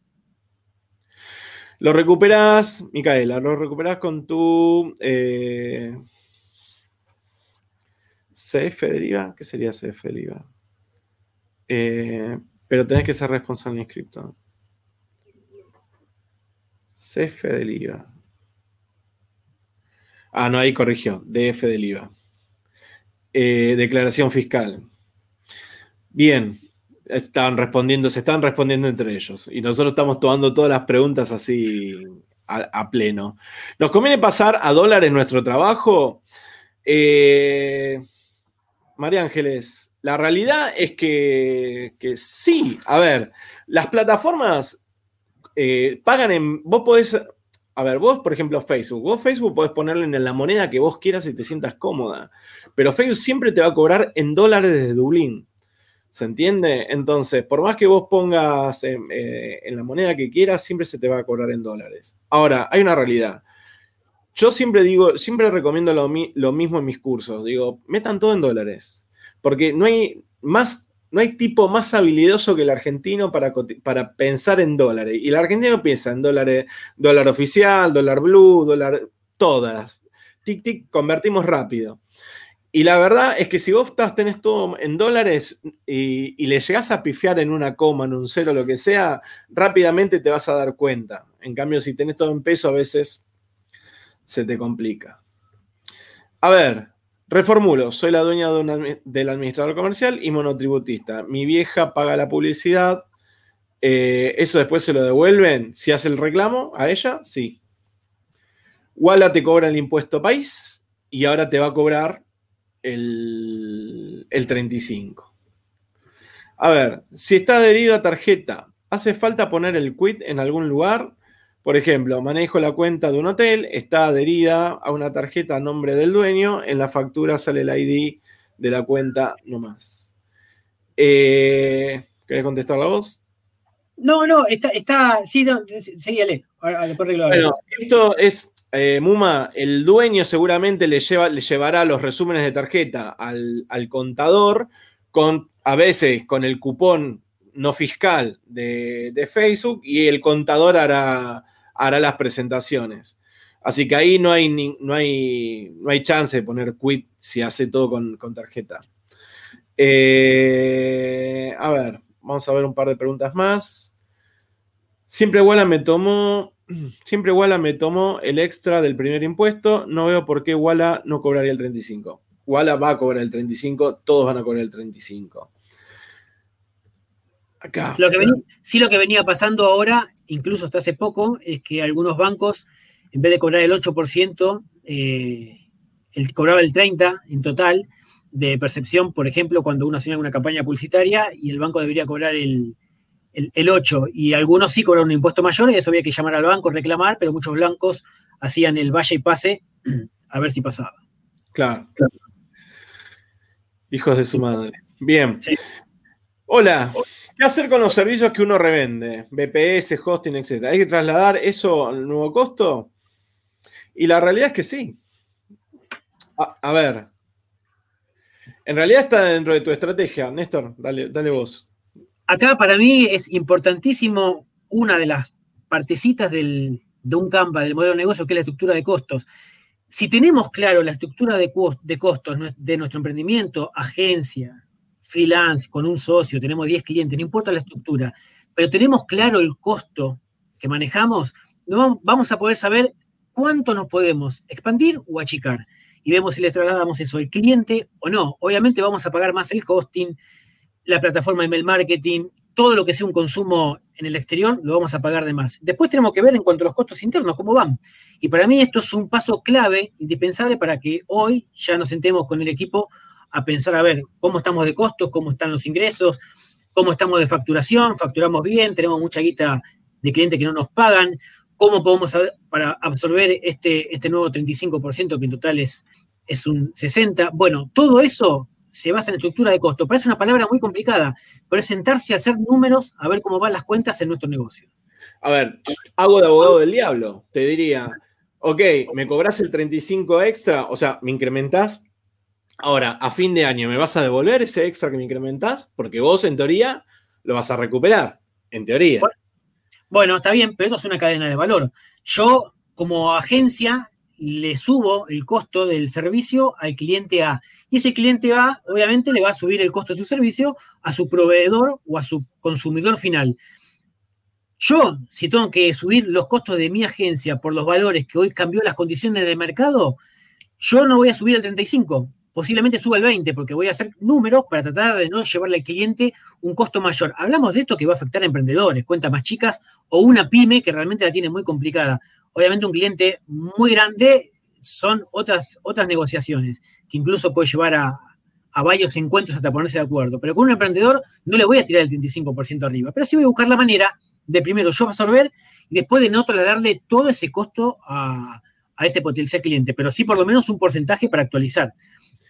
Lo recuperas, Micaela, lo recuperas con tu eh, CF deriva. ¿Qué sería CF deriva? Eh, pero tenés que ser responsable inscripto. CF del IVA. Ah, no, ahí corrigió. DF del IVA. Eh, declaración fiscal. Bien, estaban respondiendo, se están respondiendo entre ellos. Y nosotros estamos tomando todas las preguntas así a, pleno. ¿Nos conviene pasar a dólares nuestro trabajo? Eh, María Ángeles, la realidad es que, sí. A ver, las plataformas eh, pagan en. Vos podés. A ver, vos, por ejemplo, Facebook. Vos, Facebook, podés ponerle en la moneda que vos quieras y te sientas cómoda. Pero Facebook siempre te va a cobrar en dólares desde Dublín. ¿Se entiende? Entonces, por más que vos pongas eh, en, la moneda que quieras, siempre se te va a cobrar en dólares. Ahora, hay una realidad. Yo siempre digo, siempre recomiendo lo, mismo en mis cursos. Digo, metan todo en dólares. Porque no hay más, no hay tipo más habilidoso que el argentino para, para pensar en dólares. Y el argentino piensa en dólares, dólar oficial, dólar blue, dólar, todas. Tic, tic, convertimos rápido. Y la verdad es que si vos estás, tenés todo en dólares y, le llegás a pifiar en una coma, en un cero, lo que sea, rápidamente te vas a dar cuenta. En cambio, si tenés todo en peso, a veces se te complica. A ver, reformulo. Soy la dueña del administrador comercial y monotributista. Mi vieja paga la publicidad. Eh, ¿Eso después se lo devuelven? Si hace el reclamo a ella, sí. Walla te cobra el impuesto país y ahora te va a cobrar el, 35. A ver, si está adherido a tarjeta, ¿hace falta poner el quit en algún lugar? Por ejemplo, manejo la cuenta de un hotel, está adherida a una tarjeta a nombre del dueño, en la factura sale el ID de la cuenta nomás. Eh, ¿Querés contestar la voz? No, no, está, está sí, no, síguele. Bueno, esto es, eh, Muma, el dueño seguramente le, lleva, le llevará los resúmenes de tarjeta al, contador, con, a veces con el cupón no fiscal de, Facebook, y el contador hará, hará las presentaciones. Así que ahí no hay, no hay, no hay chance de poner quit si hace todo con, tarjeta. Eh, a ver, vamos a ver un par de preguntas más. Siempre Walla me tomó, siempre Walla me tomó el extra del primer impuesto. No veo por qué Walla no cobraría el 35. Walla va a cobrar el 35, todos van a cobrar el 35. Acá. Lo que sí, lo que venía pasando ahora, incluso hasta hace poco, es que algunos bancos en vez de cobrar el 8%, eh, cobraba el 30% en total de percepción, por ejemplo, cuando uno hacía una campaña publicitaria y el banco debería cobrar el, 8%. Y algunos sí cobraron un impuesto mayor y eso había que llamar al banco, reclamar, pero muchos blancos hacían el vaya y pase a ver si pasaba. Claro. Hijos de su madre. Bien. Hola. ¿Qué hacer con los servicios que uno revende? BPS, hosting, etc. ¿Hay que trasladar eso al nuevo costo? Y la realidad es que sí. A, ver. En realidad está dentro de tu estrategia. Néstor, dale, dale vos. Acá para mí es importantísimo una de las partecitas de un Canva, del modelo de negocio, que es la estructura de costos. Si tenemos claro la estructura de, de costos de nuestro emprendimiento, agencia, freelance, con un socio, tenemos 10 clientes, no importa la estructura, pero tenemos claro el costo que manejamos, no vamos a poder saber cuánto nos podemos expandir o achicar. Y vemos si le trasladamos eso al cliente o no. Obviamente vamos a pagar más el hosting, la plataforma email marketing, todo lo que sea un consumo en el exterior, lo vamos a pagar de más. Después tenemos que ver en cuanto a los costos internos, cómo van. Y para mí esto es un paso clave, indispensable, para que hoy ya nos sentemos con el equipo a pensar, a ver, cómo estamos de costos, cómo están los ingresos, cómo estamos de facturación, facturamos bien, tenemos mucha guita de clientes que no nos pagan, ¿Cómo podemos para absorber este, este nuevo 35%, que en total es, es un 60%? Bueno, todo eso se basa en estructura de costo. Parece una palabra muy complicada, pero es sentarse a hacer números a ver cómo van las cuentas en nuestro negocio. A ver, hago de abogado del diablo. Te diría, ok, me cobras el 35 extra, o sea, me incrementás. Ahora, a fin de año, ¿me vas a devolver ese extra que me incrementás? Porque vos, en teoría, lo vas a recuperar. En teoría. Bueno, está bien, pero esto es una cadena de valor. Yo, como agencia, le subo el costo del servicio al cliente A. Y ese cliente A, obviamente, le va a subir el costo de su servicio a su proveedor o a su consumidor final. Yo, si tengo que subir los costos de mi agencia por los valores que hoy cambió las condiciones de mercado, yo no voy a subir el 35, posiblemente suba el 20, porque voy a hacer números para tratar de no llevarle al cliente un costo mayor. Hablamos de esto que va a afectar a emprendedores, cuentas más chicas o una pyme que realmente la tiene muy complicada. Obviamente un cliente muy grande son otras, otras negociaciones, que incluso puede llevar a, varios encuentros hasta ponerse de acuerdo. Pero con un emprendedor no le voy a tirar el 35% arriba, pero sí voy a buscar la manera de primero yo absorber y después de no trasladarle todo ese costo a, a ese potencial cliente, pero sí por lo menos un porcentaje para actualizar.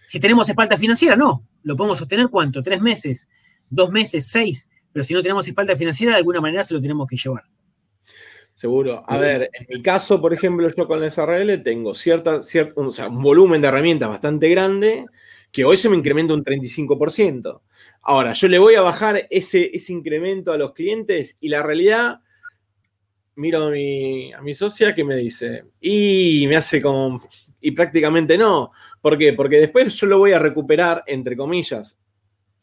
Si tenemos espalda financiera, no. Lo podemos sostener cuánto? ¿Tres meses? ¿Dos meses? ¿Seis? Pero si no tenemos espalda financiera, de alguna manera se lo tenemos que llevar. Seguro. A ver, en mi caso, por ejemplo, yo con la SRL tengo cierta, o sea, un volumen de herramientas bastante grande que hoy se me incrementa un 35%. Ahora, yo le voy a bajar ese, ese incremento a los clientes y la realidad, miro a mi, a mi socia que me dice, y me hace como, y prácticamente no. ¿Por qué? Porque después yo lo voy a recuperar, entre comillas,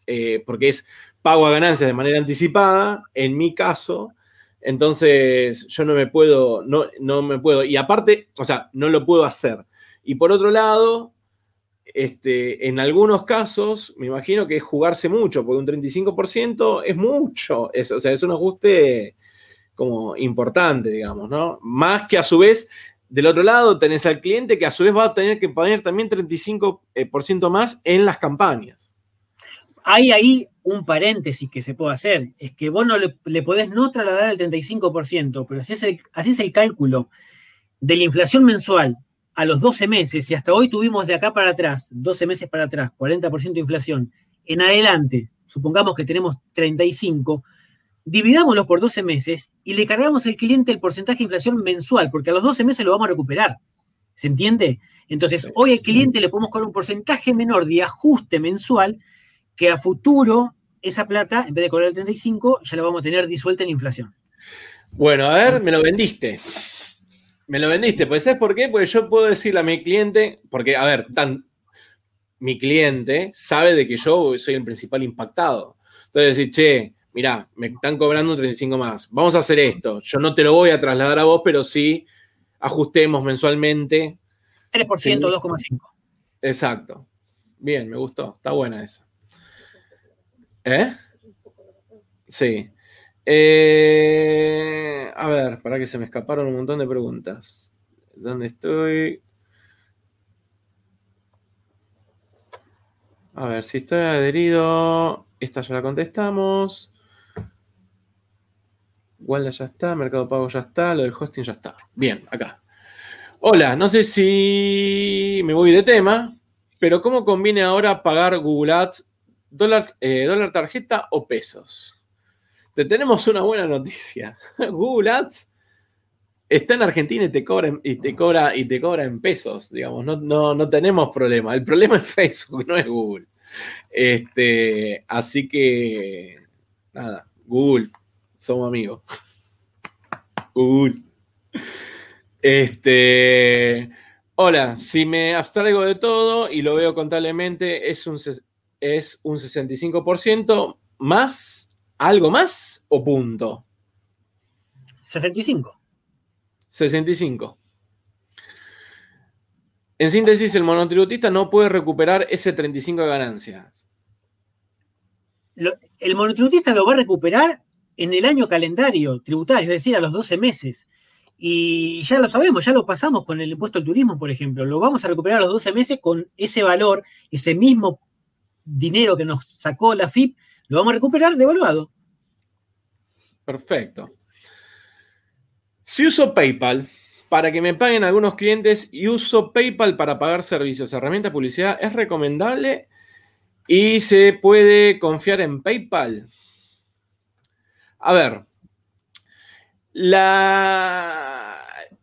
eh, porque es pago a ganancias de manera anticipada, en mi caso, entonces yo no me puedo, no, no me puedo, y aparte, o sea, no lo puedo hacer. Y por otro lado, este, en algunos casos, me imagino que es jugarse mucho, porque un 35% es mucho, es, o sea, es un ajuste como importante, digamos, ¿no? Más que a su vez del otro lado tenés al cliente que a su vez va a tener que poner también 35% eh, más en las campañas. Hay ahí un paréntesis que se puede hacer, es que vos no le, podés no trasladar el 35%, pero si es así es el cálculo de la inflación mensual a los 12 meses, y hasta hoy tuvimos de acá para atrás, 12 meses para atrás, 40% de inflación, en adelante, supongamos que tenemos 35, dividámoslo por 12 meses y le cargamos al cliente el porcentaje de inflación mensual, porque a los 12 meses lo vamos a recuperar. ¿Se entiende? Entonces, hoy al cliente le podemos cobrar un porcentaje menor de ajuste mensual que a futuro esa plata, en vez de cobrar el 35, ya la vamos a tener disuelta en inflación. Bueno, a ver, me lo vendiste. Me lo vendiste, pues ¿sabes por qué? Porque yo puedo decirle a mi cliente, porque, a ver, tan, mi cliente sabe de que yo soy el principal impactado. Entonces decir, che, mira, me están cobrando un 35 más, vamos a hacer esto. Yo no te lo voy a trasladar a vos, pero sí ajustemos mensualmente. 3%, 2,5. Exacto. Bien, me gustó, está buena esa. ¿Eh? Sí. Eh, a ver, para que se me escaparon un montón de preguntas. ¿Dónde estoy? A ver, si estoy adherido, esta ya la contestamos. Walda ya está, Mercado Pago ya está, lo del hosting ya está. Bien, acá. Hola, no sé si me voy de tema, pero ¿cómo conviene ahora pagar Google Ads, dólar, eh, dólar tarjeta o pesos? te tenemos una buena noticia. Google Ads está en Argentina y te cobra, y te cobra, y te cobra en pesos, digamos, no, no, tenemos problema. El problema es Facebook, no es Google. Este, así que, nada, Google, somos amigos. Google. Este, hola, si me abstraigo de todo y lo veo contablemente, es un, es un 65% más ¿Algo más o punto? 65. 65. En síntesis, el monotributista no puede recuperar ese 35 de ganancias. el monotributista lo va a recuperar en el año calendario tributario, es decir, a los 12 meses. Y ya lo sabemos, ya lo pasamos con el impuesto al turismo, por ejemplo. Lo vamos a recuperar a los 12 meses con ese valor, ese mismo dinero que nos sacó la FIP, lo vamos a recuperar devaluado. Perfecto. Si uso PayPal para que me paguen algunos clientes y uso PayPal para pagar servicios, herramientas, publicidad, ¿es recomendable? ¿Y se puede confiar en PayPal? A ver, la,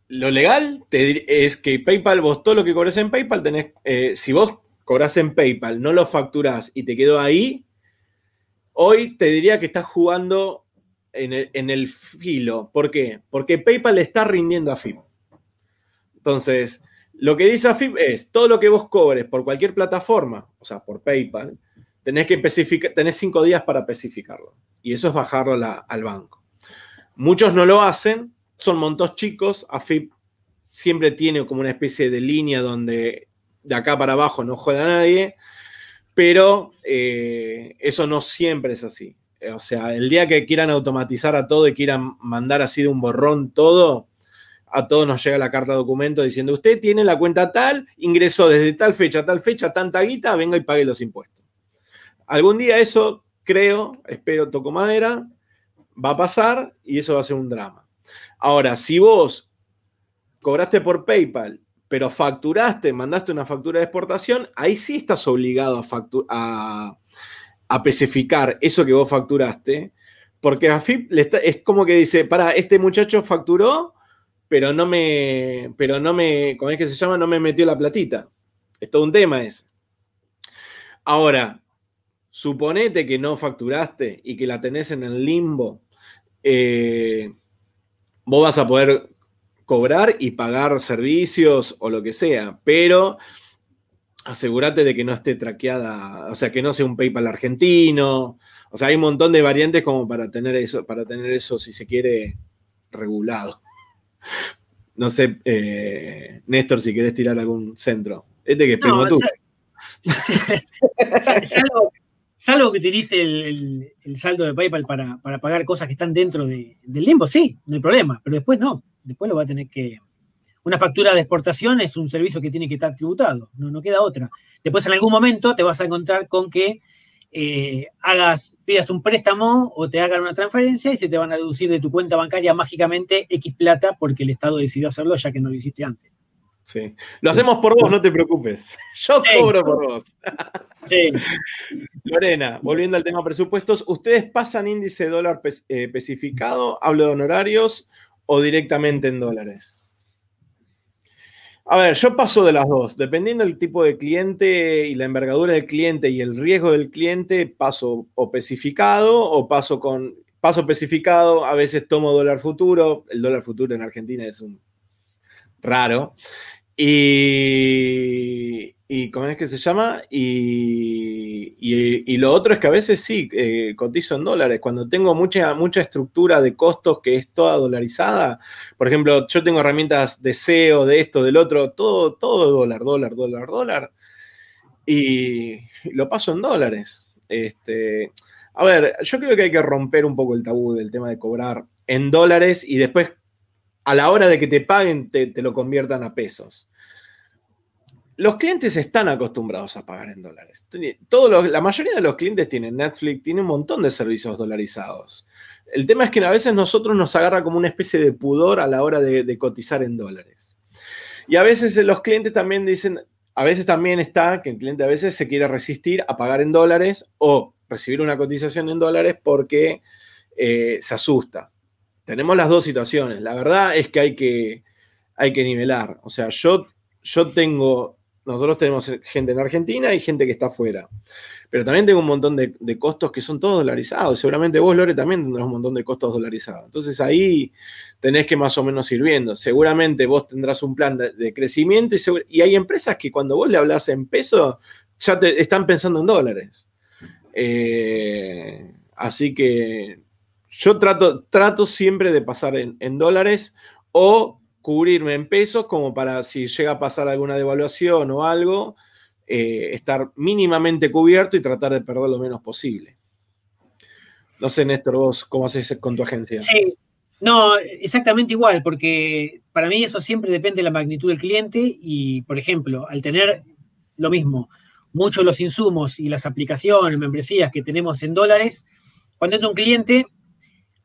lo legal es que PayPal, vos todo lo que cobres en PayPal, tenés, eh, si vos cobras en PayPal, no lo facturás y te quedó ahí, Hoy te diría que estás jugando en el, filo. ¿Por qué? Porque PayPal le está rindiendo a FIP. Entonces, lo que dice AFIP es, todo lo que vos cobres por cualquier plataforma, o sea, por PayPal, tenés que especificar, tenés cinco días para especificarlo. Y eso es bajarlo al banco. Muchos no lo hacen, son montos chicos, AFIP siempre tiene como una especie de línea donde de acá para abajo no juega nadie, pero eh, eso no siempre es así. O sea, el día que quieran automatizar a todo y quieran mandar así de un borrón todo, a todos nos llega la carta de documento diciendo, usted tiene la cuenta tal, ingresó desde tal fecha a tal fecha, tanta guita, venga y pague los impuestos. Algún día eso, creo, espero, toco madera, va a pasar y eso va a ser un drama. Ahora, si vos cobraste por PayPal pero facturaste, mandaste una factura de exportación, ahí sí estás obligado a, a, especificar eso que vos facturaste, porque AFIP le es como que dice, para, este muchacho facturó, pero no me, pero no me, ¿cómo es que se llama? No me metió la platita. Es todo un tema ese. Ahora, suponete que no facturaste y que la tenés en el limbo, eh, vos vas a poder cobrar y pagar servicios o lo que sea, pero asegúrate de que no esté traqueada, o sea, que no sea un PayPal argentino. O sea, hay un montón de variantes como para tener eso, para tener eso, si se quiere, regulado. No sé, eh, Néstor, si querés tirar algún centro. Este que es primo tuyo. salvo, que utilice el, saldo de PayPal para, pagar cosas que están dentro del limbo, sí, no hay problema, pero después no después lo va a tener que... Una factura de exportación es un servicio que tiene que estar tributado, no, no queda otra. Después en algún momento te vas a encontrar con que eh, hagas, pidas un préstamo o te hagan una transferencia y se te van a deducir de tu cuenta bancaria mágicamente X plata porque el Estado decidió hacerlo ya que no lo hiciste antes. Sí. Lo hacemos por vos, no te preocupes. Yo cobro por vos. Sí. Lorena, volviendo al tema presupuestos, ¿ustedes pasan índice dólar eh, especificado, hablo de honorarios, o directamente en dólares? A ver, yo paso de las dos. Dependiendo del tipo de cliente y la envergadura del cliente y el riesgo del cliente, paso o especificado o paso con paso especificado. A veces tomo dólar futuro. El dólar futuro en Argentina es un raro. Y, y ¿cómo es que se llama? Y, lo otro es que a veces sí, eh, cotizo en dólares. Cuando tengo mucha, mucha estructura de costos que es toda dolarizada, por ejemplo, yo tengo herramientas de SEO, de esto, del otro, todo, todo dólar, dólar, dólar, dólar. Y lo paso en dólares. Este, a ver, yo creo que hay que romper un poco el tabú del tema de cobrar en dólares y después a la hora de que te paguen te, lo conviertan a pesos. Los clientes están acostumbrados a pagar en dólares. la mayoría de los clientes tienen Netflix, tienen un montón de servicios dolarizados. El tema es que a veces nosotros nos agarra como una especie de pudor a la hora de, cotizar en dólares. Y a veces los clientes también dicen, a veces también está que el cliente a veces se quiere resistir a pagar en dólares o recibir una cotización en dólares porque eh, se asusta tenemos las dos situaciones. La verdad es que hay que, hay que nivelar. O sea, yo, yo tengo, nosotros tenemos gente en Argentina y gente que está afuera. Pero también tengo un montón de, costos que son todos dolarizados. Seguramente vos, Lore, también tendrás un montón de costos dolarizados. Entonces ahí tenés que más o menos ir viendo. Seguramente vos tendrás un plan de, crecimiento y, hay empresas que cuando vos le hablas en peso ya te están pensando en dólares. Eh, así que yo trato, trato siempre de pasar en, dólares o cubrirme en pesos como para si llega a pasar alguna devaluación o algo, eh, estar mínimamente cubierto y tratar de perder lo menos posible. No sé, Néstor, vos, ¿cómo haces con tu agencia? Sí, no, exactamente igual, porque para mí eso siempre depende de la magnitud del cliente y, por ejemplo, al tener lo mismo, muchos los insumos y las aplicaciones, membresías que tenemos en dólares, cuando entra un cliente,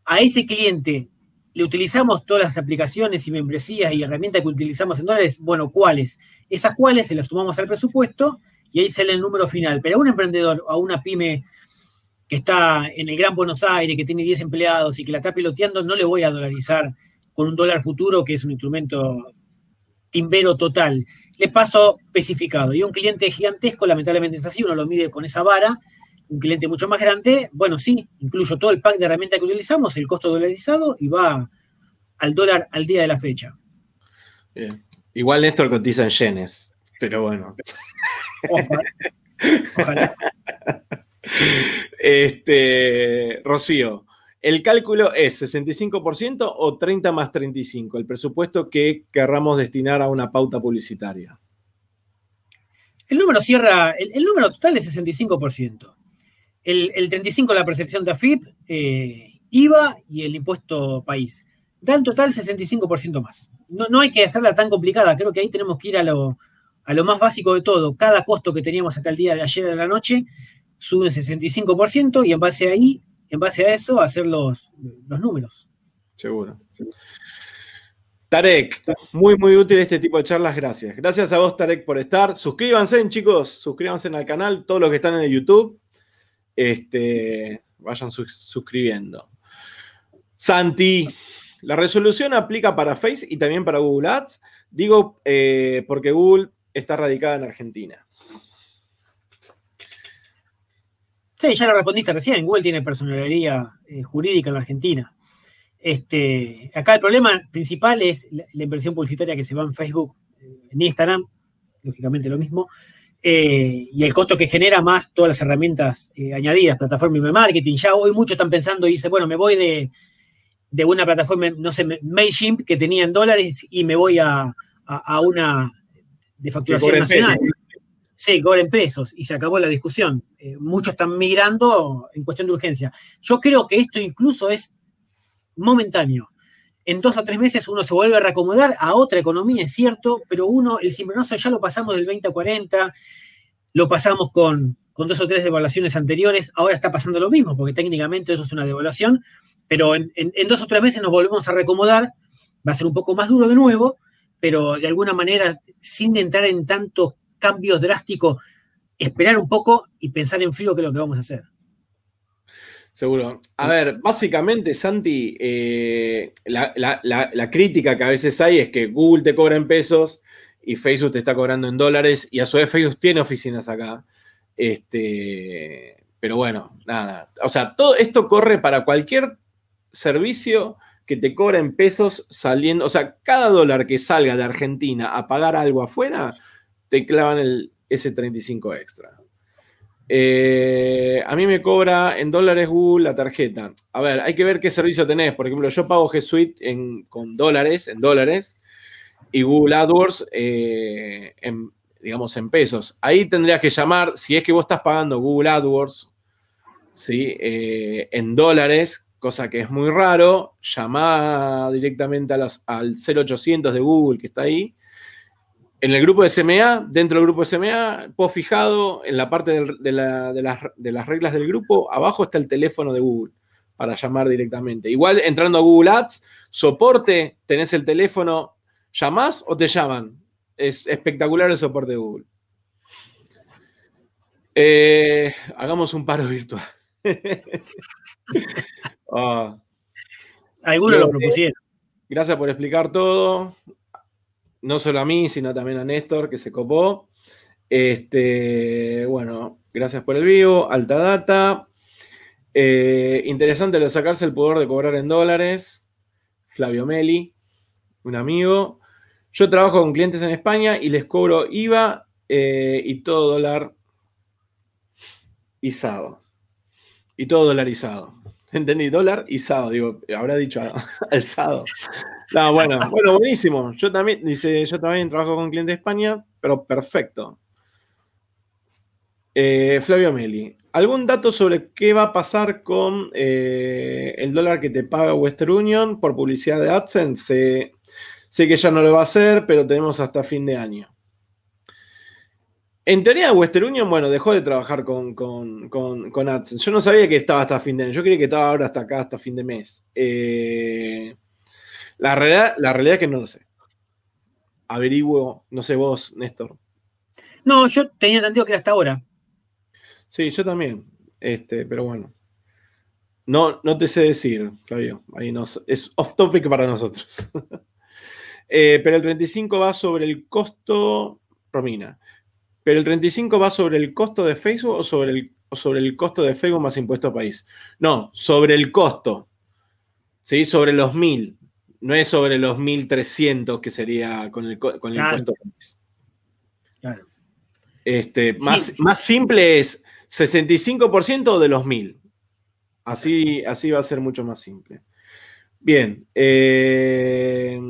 a ese cliente le utilizamos todas las aplicaciones y membresías y herramientas que utilizamos en dólares, bueno, ¿cuáles? Esas cuales se las sumamos al presupuesto y ahí sale el número final. Pero a un emprendedor, a una pyme que está en el Gran Buenos Aires, que tiene 10 empleados y que la está piloteando, no le voy a dolarizar con un dólar futuro, que es un instrumento timbero total. Le paso especificado. Y un cliente gigantesco, lamentablemente es así, uno lo mide con esa vara un cliente mucho más grande, bueno, sí, incluyo todo el pack de herramientas que utilizamos, el costo dolarizado y va al dólar al día de la fecha. Igual Néstor cotiza en yenes, pero bueno. Ojalá. Este, Rocío, ¿el cálculo es 65% o 30 más 35? El presupuesto que querramos destinar a una pauta publicitaria. El número cierra, el, número total es 65%. El, el 35 la percepción de AFIP, eh, IVA y el impuesto país. Da en total 65% más. No, no, hay que hacerla tan complicada, creo que ahí tenemos que ir a lo, a lo más básico de todo. Cada costo que teníamos acá el día de ayer en la noche sube en 65% y en base a ahí, en base a eso, hacer los, los números. Seguro. Tarek, muy, muy útil este tipo de charlas, gracias. Gracias a vos, Tarek, por estar. Suscríbanse, chicos, suscríbanse al canal, todos los que están en el YouTube este, vayan suscribiendo. Santi, la resolución aplica para Face y también para Google Ads. Digo eh, porque Google está radicada en Argentina. Sí, ya lo respondiste recién. Google tiene personalidad eh, jurídica en Argentina. Este, acá el problema principal es la, la, inversión publicitaria que se va en Facebook, en Instagram, lógicamente lo mismo, eh, y el costo que genera más todas las herramientas eh, añadidas, plataforma y marketing. Ya hoy muchos están pensando y dicen, bueno, me voy de, de, una plataforma, no sé, MailChimp que tenía en dólares y me voy a, a, una de facturación nacional. Sí, cobra en pesos y se acabó la discusión. Eh, muchos están migrando en cuestión de urgencia. Yo creo que esto incluso es momentáneo en dos o tres meses uno se vuelve a reacomodar a otra economía, es cierto, pero uno, el cimbronazo ya lo pasamos del 20 a 40, lo pasamos con, con dos o tres devaluaciones anteriores. Ahora está pasando lo mismo, porque técnicamente eso es una devaluación, pero en, dos o tres meses nos volvemos a reacomodar. Va a ser un poco más duro de nuevo, pero de alguna manera, sin entrar en tantos cambios drásticos, esperar un poco y pensar en frío qué es lo que vamos a hacer. Seguro. A ver, básicamente, Santi, eh, la, crítica que a veces hay es que Google te cobra en pesos y Facebook te está cobrando en dólares y a su vez Facebook tiene oficinas acá. Este, pero bueno, nada. O sea, todo esto corre para cualquier servicio que te cobra en pesos saliendo. O sea, cada dólar que salga de Argentina a pagar algo afuera, te clavan el S35 extra. Eh, a mí me cobra en dólares Google la tarjeta. A ver, hay que ver qué servicio tenés. Por ejemplo, yo pago G Suite con dólares, en dólares, y Google AdWords eh, en, digamos, en pesos. Ahí tendrías que llamar, si es que vos estás pagando Google AdWords, ¿sí? Eh, en dólares, cosa que es muy raro, llama directamente al 0800 de Google que está ahí en el grupo de SMA, dentro del grupo de SMA, post fijado, en la parte de, las, reglas del grupo, abajo está el teléfono de Google para llamar directamente. Igual entrando a Google Ads, soporte, tenés el teléfono, ¿llamás o te llaman? Es espectacular el soporte de Google. Eh, hagamos un paro virtual. Ah. Algunos lo propusieron. Gracias por explicar todo no solo a mí, sino también a Néstor, que se copó. Este, bueno, gracias por el vivo. Alta data. Eh, interesante lo de sacarse el poder de cobrar en dólares. Flavio Meli, un amigo. Yo trabajo con clientes en España y les cobro IVA eh, y todo dólar izado. Y todo dolarizado. Entendí, dólar izado, digo, habrá dicho alzado. No, bueno, buenísimo. Yo también, dice, yo también trabajo con clientes de España, pero perfecto. Eh, Flavio Meli, ¿algún dato sobre qué va a pasar con eh, el dólar que te paga Western Union por publicidad de AdSense? sé que ya no lo va a hacer, pero tenemos hasta fin de año. En teoría, Western Union, bueno, dejó de trabajar con, con, AdSense. Yo no sabía que estaba hasta fin de año. Yo creía que estaba ahora hasta acá, hasta fin de mes. Eh, la realidad, la realidad es que no lo sé. Averiguo, no sé vos, Néstor. No, yo tenía entendido que era hasta ahora. Sí, yo también. Este, pero bueno. No, no te sé decir, Flavio. Ahí no, es off topic para nosotros. Eh, pero el 35 va sobre el costo, Romina. Pero el 35 va sobre el costo de Facebook o sobre el, o sobre el costo de Facebook más impuesto país. No, sobre el costo. ¿Sí? Sobre los mil. No es sobre los 1.300 que sería con el, con el impuesto. Claro. Este, más, más simple es 65% de los 1.000. Así, así va a ser mucho más simple. Bien. Eh,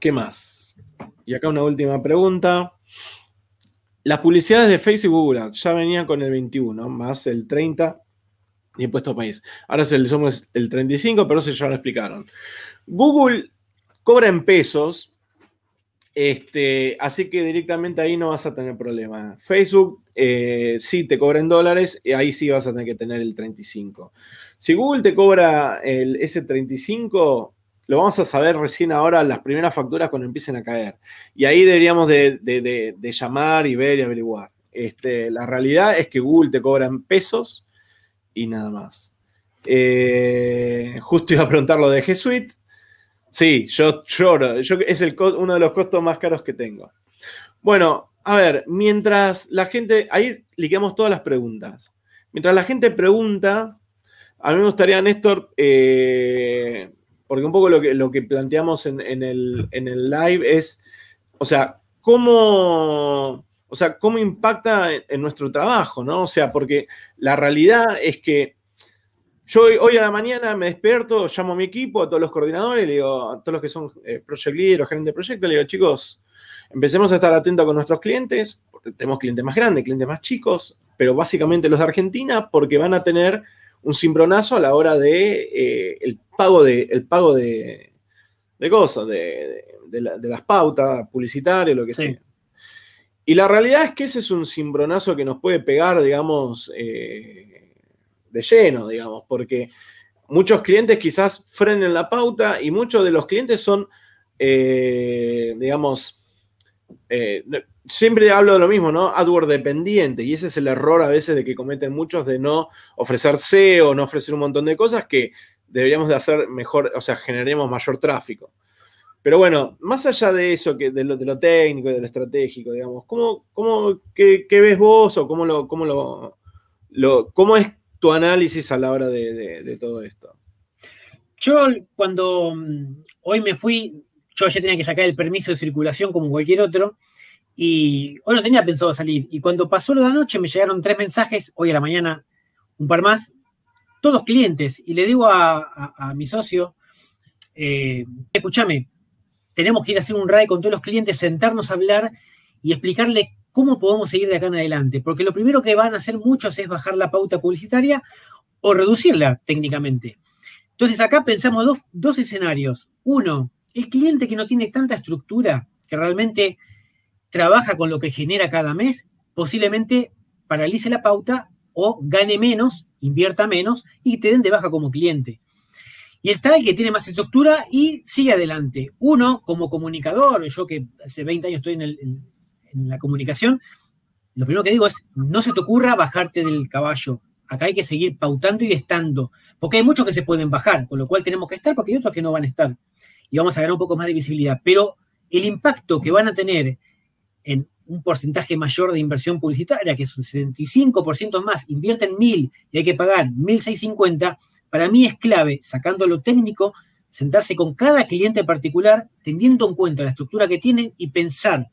¿Qué más? Y acá una última pregunta. Las publicidades de Facebook y Google ya venían con el 21, más el 30 impuesto país. Ahora se le somos el 35, pero eso ya lo explicaron. Google cobra en pesos, este, así que directamente ahí no vas a tener problema. Facebook eh, sí te cobra en dólares, y ahí sí vas a tener que tener el 35. Si Google te cobra el, ese 35, lo vamos a saber recién ahora las primeras facturas cuando empiecen a caer. Y ahí deberíamos de, llamar y ver y averiguar. Este, la realidad es que Google te cobra en pesos y nada más. Eh, justo iba a preguntar lo de G Suite. Sí, yo lloro. es el, uno de los costos más caros que tengo. Bueno, a ver, mientras la gente. Ahí liqueamos todas las preguntas. Mientras la gente pregunta, a mí me gustaría, Néstor, eh, porque un poco lo que, lo que planteamos en, el, en el live es, o sea, cómo o sea, cómo impacta en, nuestro trabajo, ¿no? O sea, porque la realidad es que yo hoy, a la mañana me despierto, llamo a mi equipo, a todos los coordinadores, le digo, a todos los que son eh, project leader o gerentes de proyecto, le digo, chicos, empecemos a estar atentos con nuestros clientes, porque tenemos clientes más grandes, clientes más chicos, pero básicamente los de Argentina, porque van a tener un cimbronazo a la hora de eh, el pago de, el pago de, cosas, de, las pautas publicitarias, lo que sea. Y la realidad es que ese es un cimbronazo que nos puede pegar, digamos, eh, de lleno, digamos, porque muchos clientes quizás frenen la pauta y muchos de los clientes son, eh, digamos, eh, siempre hablo de lo mismo, ¿no? AdWords dependiente, y ese es el error a veces de que cometen muchos de no ofrecer SEO, no ofrecer un montón de cosas que deberíamos de hacer mejor, o sea, generemos mayor tráfico. Pero bueno, más allá de eso, que de, lo, de lo técnico y de lo estratégico, digamos, ¿cómo, cómo qué, ves vos o cómo, lo, cómo, lo, cómo es tu análisis a la hora de, todo esto? Yo cuando mm, hoy me fui, yo ya tenía que sacar el permiso de circulación como cualquier otro, y hoy no tenía pensado salir. Y cuando pasó la noche me llegaron tres mensajes, hoy a la mañana un par más, todos clientes. Y le digo a, mi socio, eh, escúchame, tenemos que ir a hacer un RAE con todos los clientes, sentarnos a hablar y explicarle cómo podemos seguir de acá en adelante. Porque lo primero que van a hacer muchos es bajar la pauta publicitaria o reducirla técnicamente. Entonces acá pensamos dos, dos escenarios. Uno, el cliente que no tiene tanta estructura, que realmente trabaja con lo que genera cada mes, posiblemente paralice la pauta o gane menos, invierta menos y te den de baja como cliente. Y está el que tiene más estructura y sigue adelante. Uno, como comunicador, yo que hace 20 años estoy en, la comunicación, lo primero que digo es, no se te ocurra bajarte del caballo. Acá hay que seguir pautando y estando, porque hay muchos que se pueden bajar, con lo cual tenemos que estar, porque hay otros que no van a estar. Y vamos a ganar un poco más de visibilidad. Pero el impacto que van a tener en un porcentaje mayor de inversión publicitaria, que es un 75% más, invierten 1.000 y hay que pagar 1.650, para mí es clave, sacando lo técnico, sentarse con cada cliente particular, teniendo en cuenta la estructura que tienen y pensar,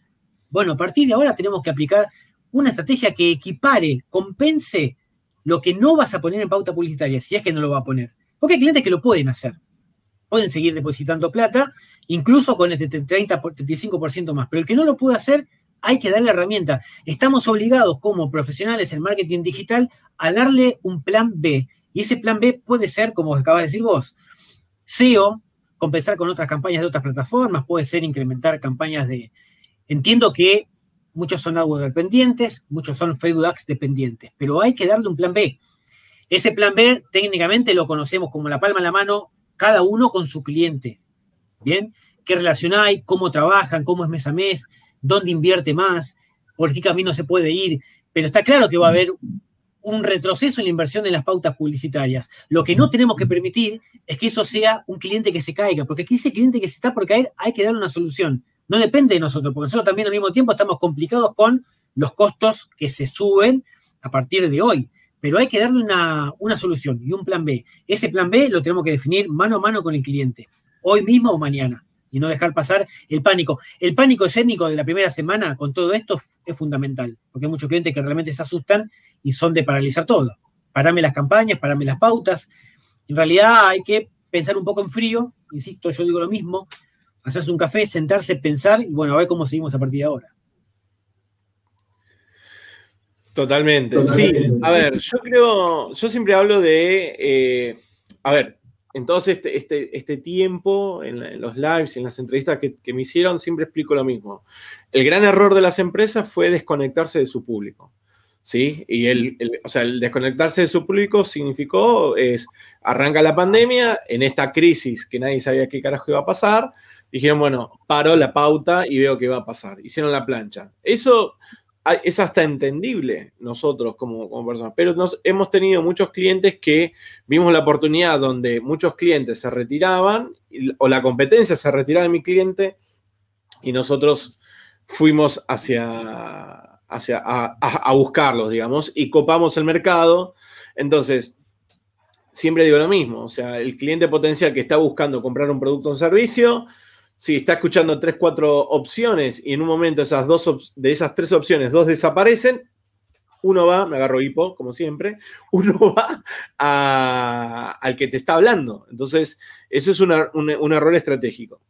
bueno, a partir de ahora tenemos que aplicar una estrategia que equipare, compense lo que no vas a poner en pauta publicitaria, si es que no lo va a poner. Porque hay clientes que lo pueden hacer. Pueden seguir depositando plata, incluso con este 30, 35% más. Pero el que no lo puede hacer, hay que darle herramienta. Estamos obligados como profesionales en marketing digital a darle un plan B. Y ese plan B puede ser, como acabas de decir vos, SEO, compensar con otras campañas de otras plataformas, puede ser incrementar campañas de... Entiendo que muchos son AdWords dependientes, muchos son Facebook dependientes, pero hay que darle un plan B. Ese plan B técnicamente lo conocemos como la palma en la mano, cada uno con su cliente. ¿Bien? ¿Qué relación hay? ¿Cómo trabajan? ¿Cómo es mes a mes? ¿Dónde invierte más? ¿Por qué camino se puede ir? Pero está claro que va a haber un retroceso en la inversión en las pautas publicitarias. Lo que no tenemos que permitir es que eso sea un cliente que se caiga, porque aquí ese cliente que se está por caer hay que darle una solución. No depende de nosotros, porque nosotros también al mismo tiempo estamos complicados con los costos que se suben a partir de hoy. Pero hay que darle una, una solución y un plan B. Ese plan B lo tenemos que definir mano a mano con el cliente, hoy mismo o mañana y no dejar pasar el pánico. El pánico escénico de la primera semana con todo esto es fundamental, porque hay muchos clientes que realmente se asustan y son de paralizar todo. Parame las campañas, parame las pautas. En realidad hay que pensar un poco en frío, insisto, yo digo lo mismo, hacerse un café, sentarse, pensar y bueno, a ver cómo seguimos a partir de ahora. Totalmente. Sí, a ver, yo creo, yo siempre hablo de, eh, a ver, en todo este, este, este tiempo, en, los lives, en las entrevistas que, me hicieron, siempre explico lo mismo. El gran error de las empresas fue desconectarse de su público. ¿Sí? Y el, o sea, el desconectarse de su público significó, es, arranca la pandemia, en esta crisis que nadie sabía qué carajo iba a pasar, dijeron, bueno, paro la pauta y veo qué va a pasar. Hicieron la plancha. Eso es hasta entendible nosotros como, personas, pero nos, hemos tenido muchos clientes que vimos la oportunidad donde muchos clientes se retiraban o la competencia se retiraba de mi cliente y nosotros fuimos hacia, hacia a, buscarlos, digamos, y copamos el mercado. Entonces, siempre digo lo mismo, o sea, el cliente potencial que está buscando comprar un producto o un servicio, si está escuchando tres, cuatro opciones y en un momento esas dos de esas tres opciones, dos desaparecen, uno va, me agarro hipo, como siempre, uno va al que te está hablando. Entonces, eso es un, error estratégico.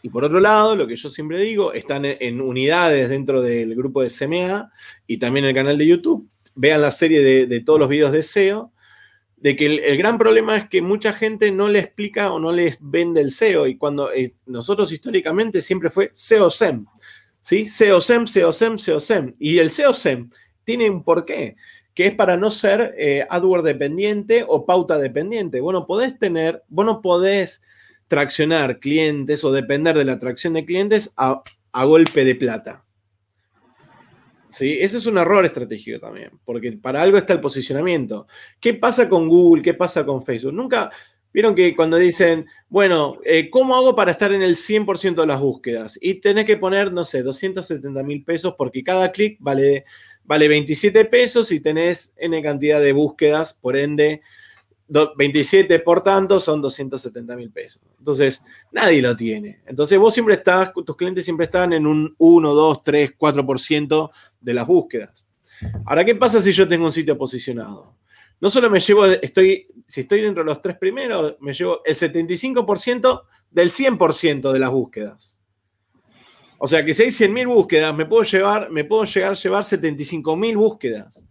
Y por otro lado, lo que yo siempre digo, están en, unidades dentro del grupo de CMA y también el canal de YouTube. Vean la serie de, de todos los videos de SEO de que el, gran problema es que mucha gente no le explica o no les vende el SEO y cuando eh, nosotros históricamente siempre fue SEO SEM. ¿Sí? SEO-SEM, SEO-SEM, SEO-SEM. Y el SEO-SEM tiene un porqué, que es para no ser eh, AdWords dependiente o pauta dependiente. Bueno, podés tener, vos no podés traccionar clientes o depender de la atracción de clientes a golpe de plata. ¿Sí? Ese es un error estratégico también, porque para algo está el posicionamiento. ¿Qué pasa con Google? ¿Qué pasa con Facebook? Nunca, vieron que cuando dicen, bueno, eh, ¿cómo hago para estar en el 100% de las búsquedas? Y tenés que poner, no sé, 270 mil pesos porque cada clic vale, vale 27 pesos y tenés N cantidad de búsquedas, por ende, 27 por tanto son 270 mil pesos. Entonces, nadie lo tiene. Entonces, vos siempre estás, tus clientes siempre están en un 1, 2, 3, 4% de las búsquedas. Ahora, ¿qué pasa si yo tengo un sitio posicionado? No solo me llevo, estoy, si estoy dentro de los tres primeros, me llevo el 75% del 100% de las búsquedas. O sea que si hay 100.000 búsquedas, me puedo, llevar, me puedo llegar a llevar 75.000 búsquedas.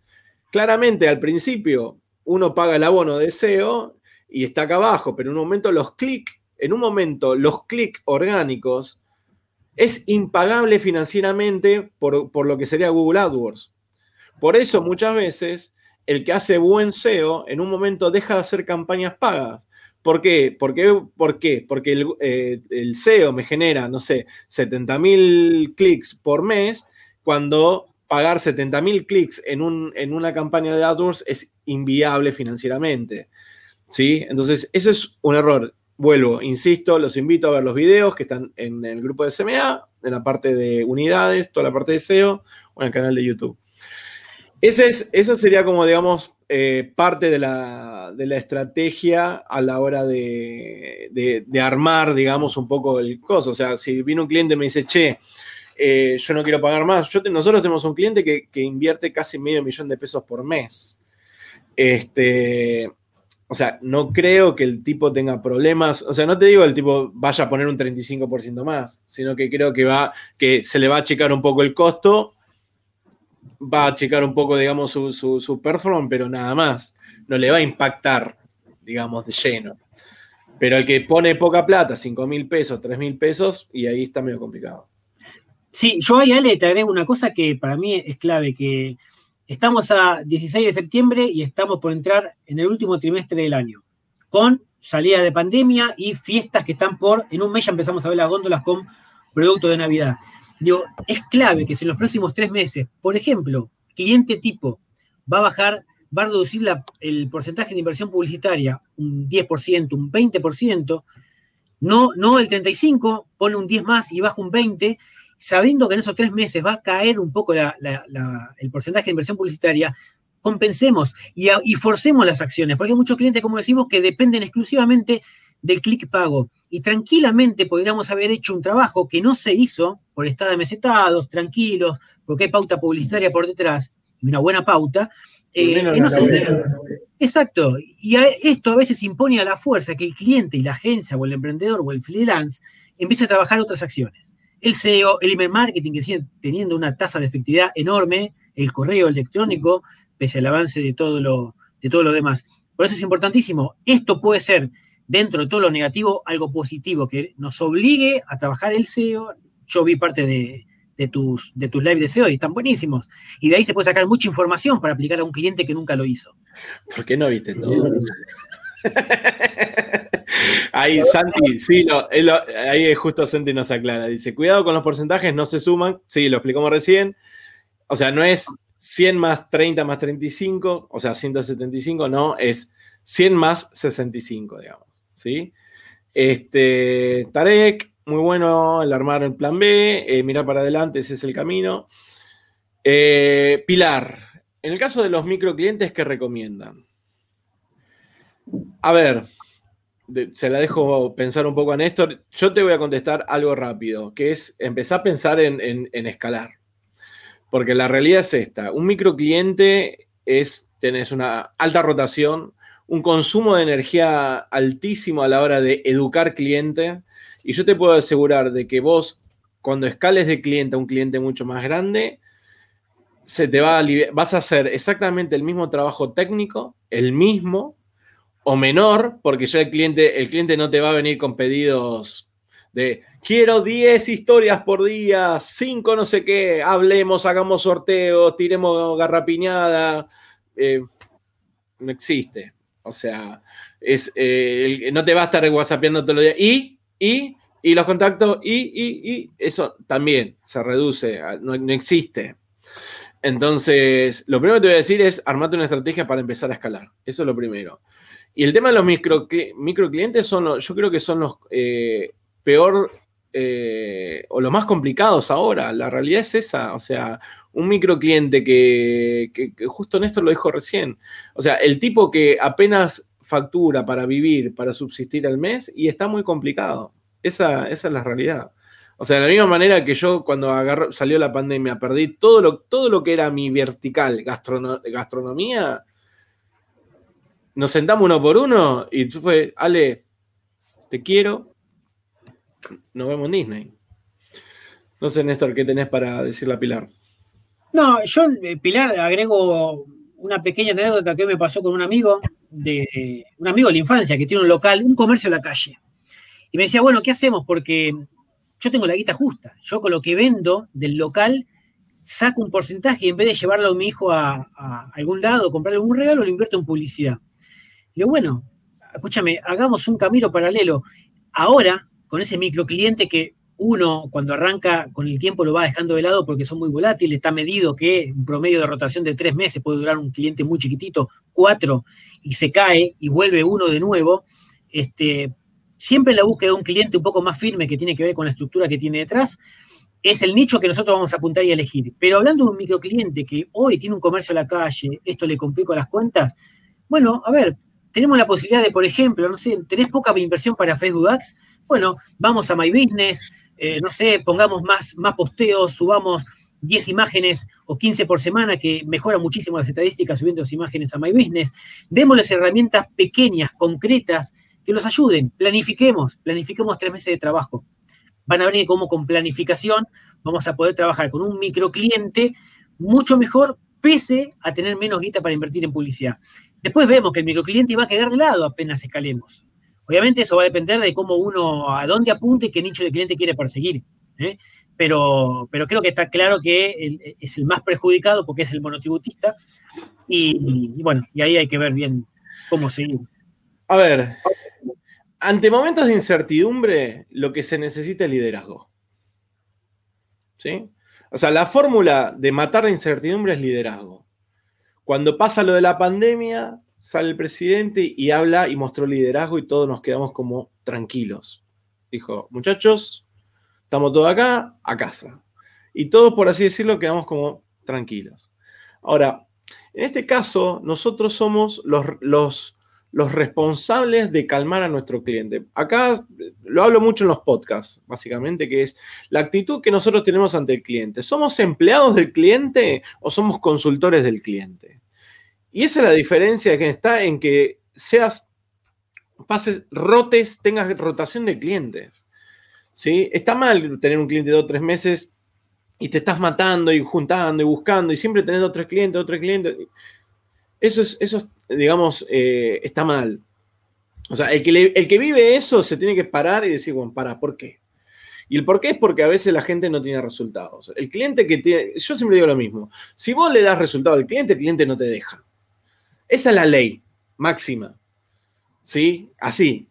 Claramente, al principio, uno paga el abono de SEO y está acá abajo, pero en un momento los clics, en un momento los clics orgánicos es impagable financieramente por, por, lo que sería Google AdWords. Por eso muchas veces el que hace buen SEO en un momento deja de hacer campañas pagas. ¿Por qué? ¿Por qué? ¿Por qué? Porque el, eh, el SEO me genera, no sé, 70 mil clics por mes cuando pagar 70.000 clics en, un, en una campaña de AdWords es inviable financieramente. ¿Sí? Entonces, eso es un error. Vuelvo, insisto, los invito a ver los videos que están en el grupo de SMA, en la parte de unidades, toda la parte de SEO o en el canal de YouTube. Ese es, esa sería como, digamos, eh, parte de la, de la, estrategia a la hora de, de, armar, digamos, un poco el coso. O sea, si viene un cliente y me dice, che, eh, yo no quiero pagar más. Nosotros tenemos un cliente que, que, invierte casi medio millón de pesos por mes. Este, o sea, no creo que el tipo tenga problemas. O sea, no te digo el tipo vaya a poner un 35% más, sino que creo que va, que se le va a achicar un poco el costo, va a achicar un poco, digamos, su, su, su performance, pero nada más. No le va a impactar, digamos, de lleno. Pero el que pone poca plata, 5 mil pesos, 3 mil pesos, y ahí está medio complicado. Sí, yo ahí, Ale, te agrego una cosa que para mí es clave, que estamos a 16 de septiembre y estamos por entrar en el último trimestre del año, con salida de pandemia y fiestas que están por, en un mes ya empezamos a ver las góndolas con productos de Navidad. Digo, es clave que si en los próximos tres meses, por ejemplo, cliente tipo va a bajar, va a reducir la, el porcentaje de inversión publicitaria un 10%, un 20%, no, no el 35%, pone un 10 más y baja un 20%, sabiendo que en esos tres meses va a caer un poco la, la, la, el porcentaje de inversión publicitaria, compensemos y, y, forcemos las acciones, porque hay muchos clientes, como decimos, que dependen exclusivamente del clic pago. Y tranquilamente podríamos haber hecho un trabajo que no se hizo por estar amesetados, tranquilos, porque hay pauta publicitaria por detrás y una buena pauta. Eh, no se Exacto. Y a esto a veces impone a la fuerza que el cliente y la agencia o el emprendedor o el freelance empiece a trabajar otras acciones el SEO, el email marketing, que sigue teniendo una tasa de efectividad enorme, el correo electrónico, pese al avance de todo lo, de todo lo demás. Por eso es importantísimo. Esto puede ser, dentro de todo lo negativo, algo positivo, que nos obligue a trabajar el SEO. Yo vi parte de, de tus, de tus lives de SEO y están buenísimos. Y de ahí se puede sacar mucha información para aplicar a un cliente que nunca lo hizo. ¿Por qué no viste todo? Ahí, Santi, sí, lo, ahí justo Santi nos aclara. Dice, cuidado con los porcentajes, no se suman. Sí, lo explicamos recién. O sea, no es 100 más 30 más 35, o sea, 175, no, es 100 más 65, digamos. ¿Sí? Este, Tarek, muy bueno el armar el plan B, eh, mirar para adelante, ese es el camino. Eh, Pilar, en el caso de los microclientes, ¿qué recomiendan? A ver, se la dejo pensar un poco a Néstor. Yo te voy a contestar algo rápido, que es empezar a pensar en, en, escalar. Porque la realidad es esta. Un microcliente es, una alta rotación, un consumo de energía altísimo a la hora de educar cliente. Y yo te puedo asegurar de que vos, cuando escales de cliente a un cliente mucho más grande, se te va vas a hacer exactamente el mismo trabajo técnico, el mismo, o menor, porque ya el cliente, el cliente no te va a venir con pedidos de quiero 10 historias por día, 5 no sé qué, hablemos, hagamos sorteos, tiremos garrapiñada. Eh, no existe. O sea, es, eh, no te va a estar whatsappeando todos los días. Y, y, y los contactos, y, y, y, eso también se reduce, no, existe. Entonces, lo primero que te voy a decir es armarte una estrategia para empezar a escalar. Eso es lo primero. Y el tema de los micro, microclientes son, yo creo que son los eh, peor eh, o los más complicados ahora. La realidad es esa. O sea, un microcliente que, que, justo Néstor lo dijo recién. O sea, el tipo que apenas factura para vivir, para subsistir al mes y está muy complicado. Esa, esa es la realidad. O sea, de la misma manera que yo cuando salió la pandemia perdí todo lo, todo lo que era mi vertical gastronomía, nos sentamos uno por uno y tú fue, Ale, te quiero, nos vemos en Disney. No sé, Néstor, ¿qué tenés para decirle a Pilar? No, yo, eh, Pilar, agrego una pequeña anécdota que me pasó con un amigo, de un amigo de la infancia que tiene un local, un comercio en la calle. Y me decía, bueno, ¿qué hacemos? Porque yo tengo la guita justa. Yo con lo que vendo del local saco un porcentaje y en vez de llevarlo a mi hijo a, algún lado, comprarle un regalo, lo invierto en publicidad. Digo, bueno, escúchame, hagamos un camino paralelo. Ahora, con ese microcliente que uno cuando arranca con el tiempo lo va dejando de lado porque son muy volátiles, está medido que un promedio de rotación de tres meses puede durar un cliente muy chiquitito, cuatro, y se cae y vuelve uno de nuevo. Este, siempre la búsqueda de un cliente un poco más firme que tiene que ver con la estructura que tiene detrás, es el nicho que nosotros vamos a apuntar y elegir. Pero hablando de un microcliente que hoy tiene un comercio a la calle, esto le complica las cuentas, bueno, a ver, tenemos la posibilidad de, por ejemplo, no sé, tenés poca inversión para Facebook Ads, bueno, vamos a My Business, eh, no sé, pongamos más, más posteos, subamos 10 imágenes o 15 por semana, que mejora muchísimo las estadísticas subiendo las imágenes a My Business. Démosles herramientas pequeñas, concretas, que los ayuden. Planifiquemos, planifiquemos tres meses de trabajo. Van a ver cómo con planificación vamos a poder trabajar con un microcliente mucho mejor, pese a tener menos guita para invertir en publicidad. Después vemos que el microcliente va a quedar de lado apenas escalemos. Obviamente eso va a depender de cómo uno, a dónde apunte y qué nicho de cliente quiere perseguir. ¿eh? Pero, pero creo que está claro que es el más perjudicado porque es el monotributista. Y, bueno, y ahí hay que ver bien cómo seguir. A ver, ante momentos de incertidumbre, lo que se necesita es liderazgo. ¿Sí? O sea, la fórmula de matar la incertidumbre es liderazgo. Cuando pasa lo de la pandemia, sale el presidente y habla y mostró liderazgo y todos nos quedamos como tranquilos. Dijo, muchachos, estamos todos acá, a casa. Y todos, por así decirlo, quedamos como tranquilos. Ahora, en este caso, nosotros somos los, los, los responsables de calmar a nuestro cliente. Acá lo hablo mucho en los podcasts, básicamente, que es la actitud que nosotros tenemos ante el cliente. ¿Somos empleados del cliente o somos consultores del cliente? Y esa es la diferencia que está en que seas, pases, rotes, tengas rotación de clientes. ¿sí? Está mal tener un cliente de dos o tres meses y te estás matando y juntando y buscando y siempre teniendo tres clientes, otro cliente. Eso es, eso digamos, eh, está mal. O sea, el que, el que vive eso se tiene que parar y decir, bueno, para, ¿por qué? Y el por qué es porque a veces la gente no tiene resultados. El cliente que tiene, yo siempre digo lo mismo, si vos le das resultado al cliente, el cliente no te deja. Esa es la ley máxima. ¿Sí? Así.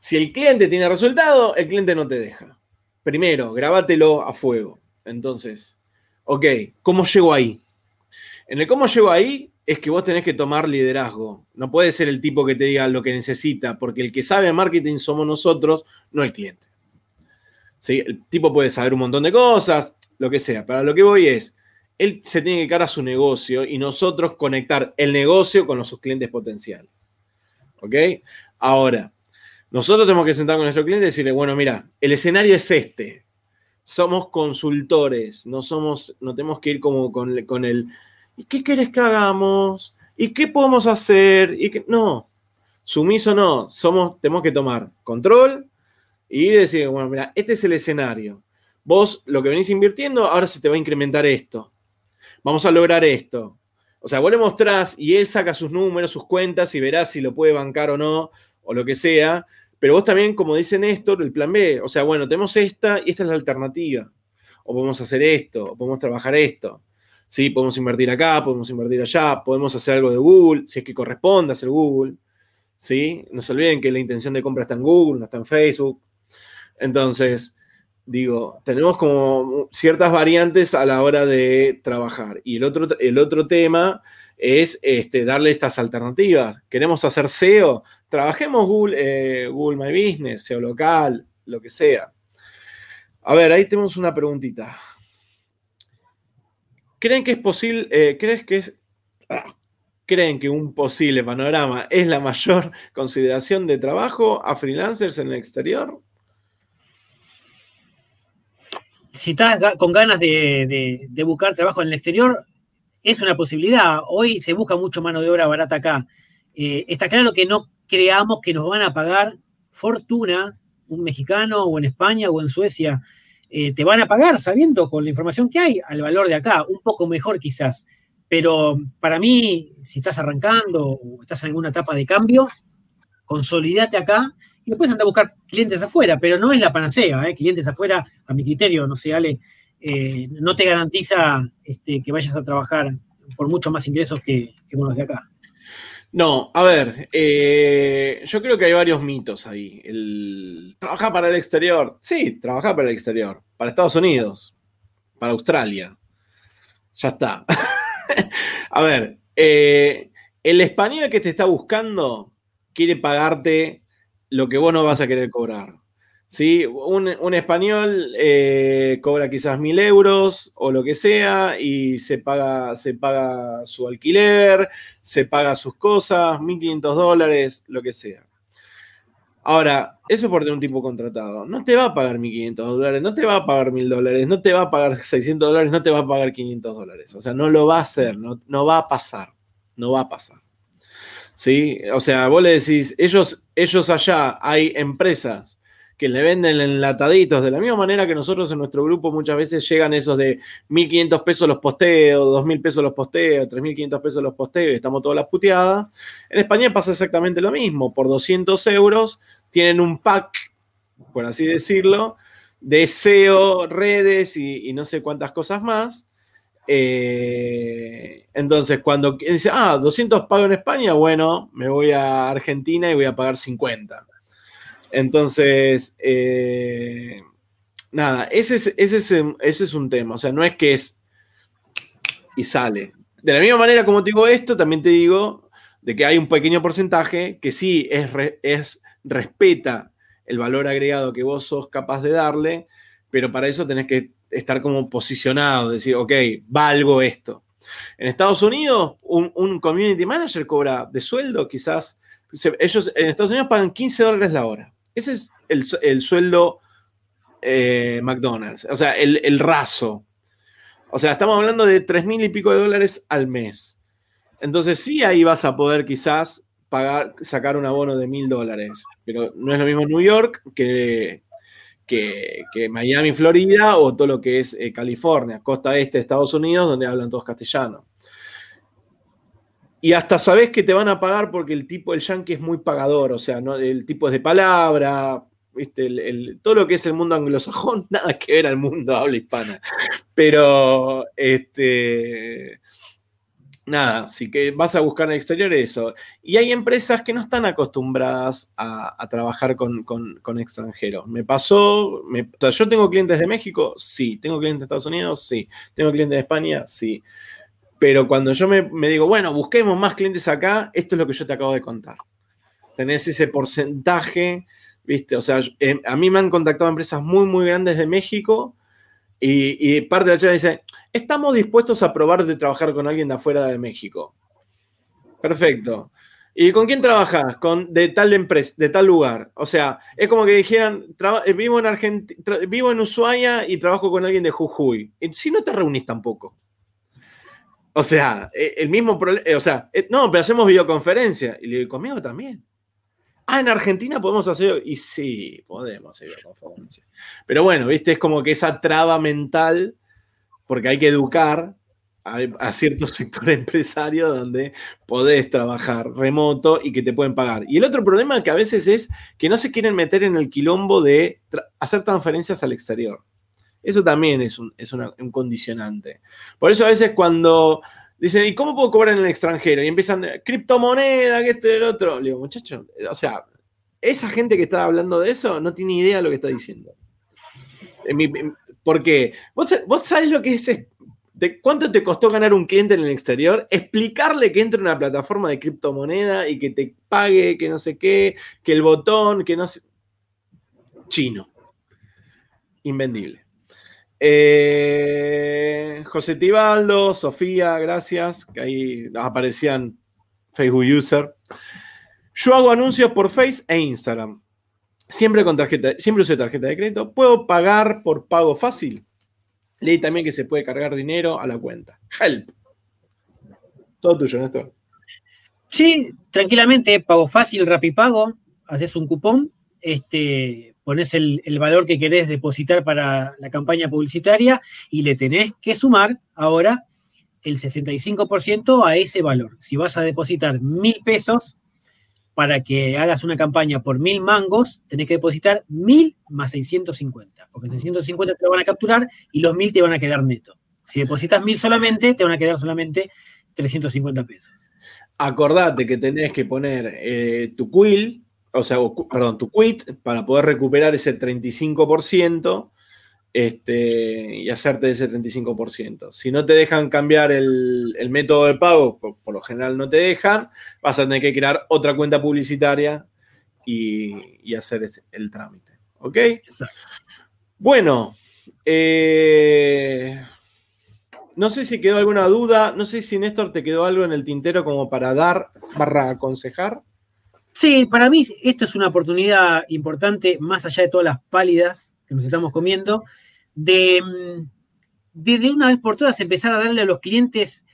Si el cliente tiene resultado, el cliente no te deja. Primero, grábatelo a fuego. Entonces, ok, ¿cómo llego ahí? En el cómo llego ahí es que vos tenés que tomar liderazgo. No puede ser el tipo que te diga lo que necesita, porque el que sabe marketing somos nosotros, no el cliente. ¿Sí? El tipo puede saber un montón de cosas, lo que sea. Para lo que voy es, él se tiene que quedar a su negocio y nosotros conectar el negocio con los sus clientes potenciales. ¿Ok? Ahora, nosotros tenemos que sentar con nuestro cliente y decirle, bueno, mira, el escenario es este. Somos consultores, no somos, no tenemos que ir como con, con el, ¿y qué querés que hagamos? ¿Y qué podemos hacer? ¿Y qué? No, sumiso no, somos, tenemos que tomar control y decir, bueno, mira, este es el escenario. Vos lo que venís invirtiendo, ahora se te va a incrementar esto vamos a lograr esto. O sea, vos le mostrás y él saca sus números, sus cuentas y verás si lo puede bancar o no, o lo que sea, Pero vos también, como dice Néstor, el plan B, o sea, bueno, tenemos esta y esta es la alternativa. O podemos hacer esto, o podemos trabajar esto. Sí, podemos invertir acá, podemos invertir allá, podemos hacer algo de Google, si es que corresponde hacer Google. ¿sí? No se olviden que la intención de compra está en Google, no está en Facebook. Entonces, digo, tenemos como ciertas variantes a la hora de trabajar. Y el otro, el otro tema es este, darle estas alternativas. Queremos hacer SEO, trabajemos Google, eh, Google My Business, SEO local, lo que sea. A ver, ahí tenemos una preguntita. ¿Creen que es posible, eh, crees que ah, creen que un posible panorama es la mayor consideración de trabajo a freelancers en el exterior? Si estás con ganas de, buscar trabajo en el exterior, es una posibilidad. Hoy se busca mucho mano de obra barata acá. Eh, está claro que no creamos que nos van a pagar fortuna un mexicano o en España o en Suecia. Eh, te van a pagar sabiendo con la información que hay al valor de acá, un poco mejor quizás. Pero para mí, si estás arrancando o estás en alguna etapa de cambio, consolidate acá y después anda a buscar clientes afuera, pero no es la panacea, ¿eh? clientes afuera, a mi criterio, no sé, Ale, eh, no te garantiza este, que vayas a trabajar por mucho más ingresos que, con los de acá. No, a ver, eh, yo creo que hay varios mitos ahí. El, ¿Trabajar para el exterior? Sí, trabajar para el exterior. Para Estados Unidos, para Australia. Ya está. a ver, eh, el español que te está buscando quiere pagarte lo que vos no vas a querer cobrar. ¿Sí? Un, español eh, cobra quizás mil euros o lo que sea y se paga, se paga su alquiler, se paga sus cosas, 1.500 dólares, lo que sea. Ahora, eso por tener un tipo contratado. No te va a pagar 1.500 dólares, no te va a pagar 1.000 dólares, no te va a pagar 600 dólares, no te va a pagar 500 dólares. O sea, no lo va a hacer, no, no va a pasar, no va a pasar. ¿Sí? O sea, vos le decís, ellos, ellos allá hay empresas que le venden enlataditos, de la misma manera que nosotros en nuestro grupo muchas veces llegan esos de 1.500 pesos los posteos, 2.000 pesos los posteos, 3.500 pesos los posteos y estamos todas las puteadas. En España pasa exactamente lo mismo, por 200 euros tienen un pack, por así decirlo, de SEO, redes y, no sé cuántas cosas más. Eh, entonces, cuando dice, ah, 200 pago en España, bueno, me voy a Argentina y voy a pagar 50. Entonces, eh, nada, ese es, ese, ese es un tema. O sea, no es que es y sale. De la misma manera como te digo esto, también te digo de que hay un pequeño porcentaje que sí es, es respeta el valor agregado que vos sos capaz de darle, pero para eso tenés que estar como posicionado, decir, ok, valgo esto. En Estados Unidos, un, un community manager cobra de sueldo quizás, ellos en Estados Unidos pagan 15 dólares la hora. Ese es el, sueldo eh, McDonald's, o sea, el, raso. O sea, estamos hablando de tres mil y pico de dólares al mes. Entonces sí, ahí vas a poder quizás pagar, sacar un abono de mil dólares. Pero no es lo mismo New York que, que, Miami, Florida o todo lo que es eh, California, costa este de Estados Unidos, donde hablan todos castellano. Y hasta sabes que te van a pagar porque el tipo, el yankee es muy pagador, o sea, el tipo es de palabra, ¿viste? todo lo que es el mundo anglosajón, nada que ver al mundo habla hispana. Pero, este, nada, sí que vas a buscar en el exterior eso. Y hay empresas que no están acostumbradas a, trabajar con, extranjeros. Me pasó, yo tengo clientes de México, sí. Tengo clientes de Estados Unidos, sí. Tengo clientes de España, sí. Pero cuando yo me, digo, bueno, busquemos más clientes acá, esto es lo que yo te acabo de contar. Tenés ese porcentaje, ¿viste? O sea, em, a mí me han contactado empresas muy, muy grandes de México y, parte de la charla dice, estamos dispuestos a probar de trabajar con alguien de afuera de México. Perfecto. ¿Y con quién trabajas? Con de tal empresa, de tal lugar. O sea, es como que dijeran, eh, vivo en Argentina, vivo en Ushuaia y trabajo con alguien de Jujuy. Y si no te reunís tampoco. O sea, e, el mismo problema, eh, o sea, eh, no, pero hacemos videoconferencia. Y le digo, conmigo también. Ah, en Argentina podemos hacer, y sí, podemos hacer videoconferencia. Pero bueno, viste, es como que esa traba mental, porque hay que educar, a, cierto sector empresario donde podés trabajar remoto y que te pueden pagar. Y el otro problema que a veces es que no se quieren meter en el quilombo de hacer transferencias al exterior. Eso también es, un, condicionante. Por eso a veces cuando dicen, ¿y cómo puedo cobrar en el extranjero? Y empiezan, criptomoneda, que esto y el otro. Le digo, muchacho, o sea, esa gente que está hablando de eso no tiene idea de lo que está diciendo. Porque vos, vos sabés lo que es ¿Cuánto te costó ganar un cliente en el exterior? Explicarle que entre una plataforma de criptomoneda y que te pague, que no sé qué, que el botón, que no sé. Chino. Invendible. Eh, José Tibaldo, Sofía, gracias, que ahí aparecían Facebook User. Yo hago anuncios por Face e Instagram. Siempre con tarjeta, siempre uso tarjeta de crédito. ¿Puedo pagar por pago fácil? Leí también que se puede cargar dinero a la cuenta. Help. Todo tuyo, Néstor. Sí, tranquilamente, pago fácil, rapipago, haces un cupón, este, pones el, valor que querés depositar para la campaña publicitaria y le tenés que sumar ahora el 65% a ese valor. Si vas a depositar mil pesos, para que hagas una campaña por mil mangos, tenés que depositar mil más 650, porque 650 te lo van a capturar y los mil te van a quedar neto. Si depositas mil solamente, te van a quedar solamente 350 pesos. Acordate que tenés que poner eh, tu quill, o sea, perdón, tu quit para poder recuperar ese 35% este, y hacerte ese 35%. Si no te dejan cambiar el, método de pago, por, lo general no te dejan, vas a tener que crear otra cuenta publicitaria y, hacer el trámite. ¿Ok? Bueno, eh, no sé si quedó alguna duda, no sé si Néstor te quedó algo en el tintero como para dar, barra aconsejar. Sí, para mí esto es una oportunidad importante, más allá de todas las pálidas que nos estamos comiendo, de, de, una vez por todas empezar a darle a los clientes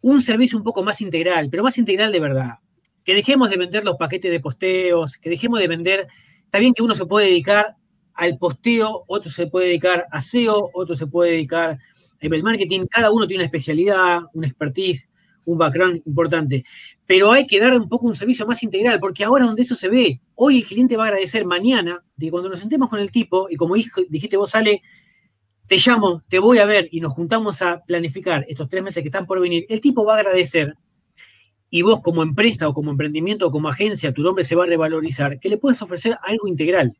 un servicio un poco más integral, pero más integral de verdad. Que dejemos de vender los paquetes de posteos, que dejemos de vender, está bien que uno se puede dedicar al posteo, otro se puede dedicar a SEO, otro se puede dedicar a email marketing, cada uno tiene una especialidad, una expertise, un background importante. Pero hay que dar un poco un servicio más integral, porque ahora donde eso se ve, hoy el cliente va a agradecer mañana de cuando nos sentemos con el tipo y como dijiste vos, sale, te llamo, te voy a ver y nos juntamos a planificar estos tres meses que están por venir, el tipo va a agradecer y vos como empresa o como emprendimiento o como agencia, tu nombre se va a revalorizar, que le puedes ofrecer algo integral.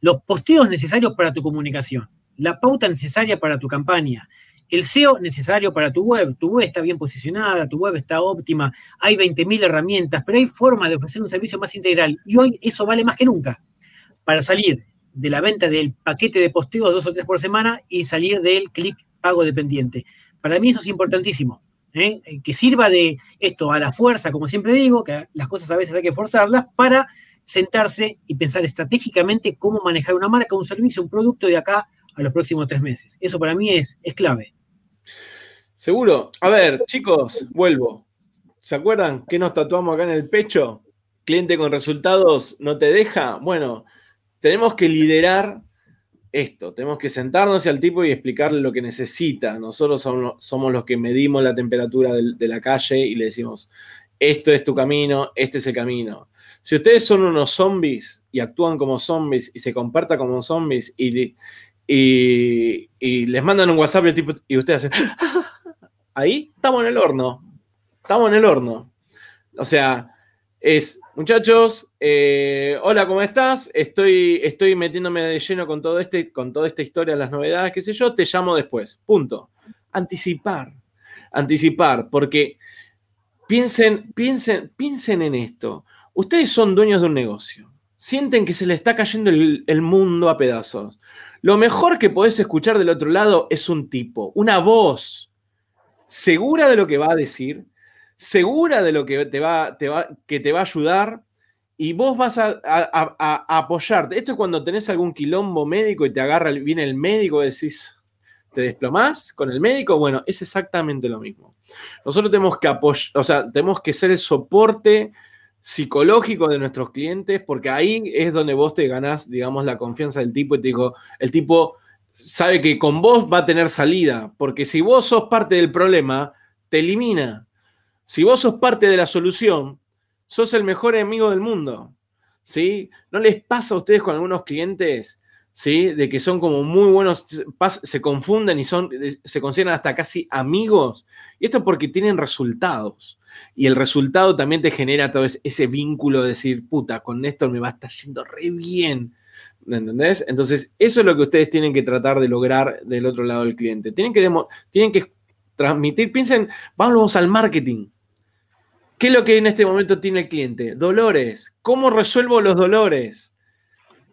Los posteos necesarios para tu comunicación, la pauta necesaria para tu campaña, el SEO necesario para tu web. Tu web está bien posicionada, tu web está óptima, hay 20.000 herramientas, pero hay forma de ofrecer un servicio más integral y hoy eso vale más que nunca para salir de la venta del paquete de posteos dos o tres por semana y salir del clic pago dependiente. Para mí eso es importantísimo. ¿eh? Que sirva de esto a la fuerza, como siempre digo, que las cosas a veces hay que forzarlas para sentarse y pensar estratégicamente cómo manejar una marca, un servicio, un producto de acá a los próximos tres meses. Eso para mí es, es clave. Seguro. A ver, chicos, vuelvo. ¿Se acuerdan qué nos tatuamos acá en el pecho? Cliente con resultados no te deja. Bueno, tenemos que liderar esto. Tenemos que sentarnos al tipo y explicarle lo que necesita. Nosotros somos, los que medimos la temperatura de, la calle y le decimos, esto es tu camino, este es el camino. Si ustedes son unos zombies y actúan como zombies y se comportan como zombies y, y, les mandan un WhatsApp y, tipo, y ustedes hacen, ahí estamos en el horno. Estamos en el horno. O sea, es, muchachos, eh, hola, ¿cómo estás? Estoy, estoy metiéndome de lleno con, todo este, con toda esta historia, las novedades, qué sé yo, te llamo después. Punto. Anticipar. Anticipar, porque piensen, piensen, piensen en esto. Ustedes son dueños de un negocio. Sienten que se les está cayendo el, el mundo a pedazos. Lo mejor que podés escuchar del otro lado es un tipo, una voz segura de lo que va a decir, segura de lo que te va, te va, que te va a ayudar y vos vas a, apoyarte. Esto es cuando tenés algún quilombo médico y te agarra, viene el médico y decís, ¿te desplomás con el médico? Bueno, es exactamente lo mismo. Nosotros tenemos que apoyar, o sea, tenemos que ser el soporte psicológico de nuestros clientes, porque ahí es donde vos te ganás, digamos, la confianza del tipo y te digo, el tipo sabe que con vos va a tener salida, porque si vos sos parte del problema, te elimina. Si vos sos parte de la solución, sos el mejor enemigo del mundo. ¿Sí? ¿No les pasa a ustedes con algunos clientes, ¿sí? De que son como muy buenos, se confunden y son, se consideran hasta casi amigos. Y esto porque tienen resultados. Y el resultado también te genera todo ese vínculo de decir, puta, con Néstor me va a estar yendo re bien. ¿Me entendés? Entonces, eso es lo que ustedes tienen que tratar de lograr del otro lado del cliente. Tienen que, tienen que transmitir, piensen, vamos al marketing. ¿Qué es lo que en este momento tiene el cliente? Dolores. ¿Cómo resuelvo los dolores?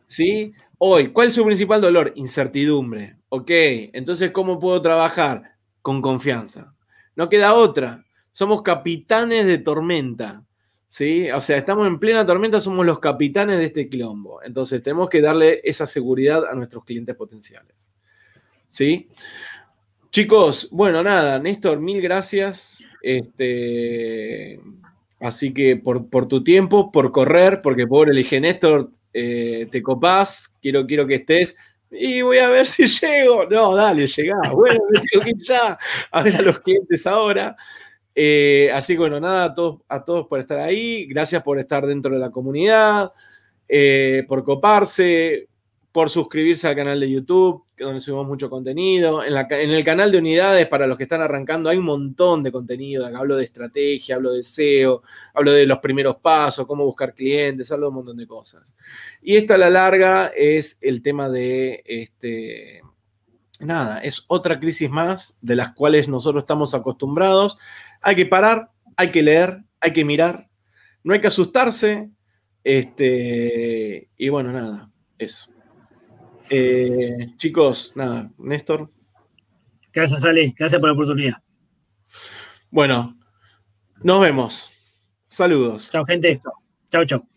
¿Sí? Hoy, ¿cuál es su principal dolor? Incertidumbre. Ok, entonces, ¿cómo puedo trabajar? Con confianza. No queda otra. Somos capitanes de tormenta. ¿Sí? O sea, estamos en plena tormenta, somos los capitanes de este quilombo. Entonces, tenemos que darle esa seguridad a nuestros clientes potenciales. ¿Sí? Chicos, bueno, nada, Néstor, mil gracias. Este, así que por, tu tiempo, por correr, porque pobre le dije, Néstor, eh, te copás, quiero, quiero que estés. Y voy a ver si llego. No, dale, llegá. Bueno, me tengo que ir ya a ver a los clientes ahora. Eh, así que bueno, nada, a todos, por estar ahí. Gracias por estar dentro de la comunidad, eh, por coparse, por suscribirse al canal de YouTube, donde subimos mucho contenido. En, el canal de unidades, para los que están arrancando, hay un montón de contenido. Hablo de estrategia, hablo de SEO, hablo de los primeros pasos, cómo buscar clientes, hablo de un montón de cosas. Y esta a la larga es el tema de este, nada, es otra crisis más de las cuales nosotros estamos acostumbrados hay que parar, hay que leer, hay que mirar, no hay que asustarse. Este, y bueno, nada, eso. Eh, chicos, nada, Néstor. Gracias, Ale, gracias por la oportunidad. Bueno, nos vemos. Saludos. Chao, gente. Chao, chao.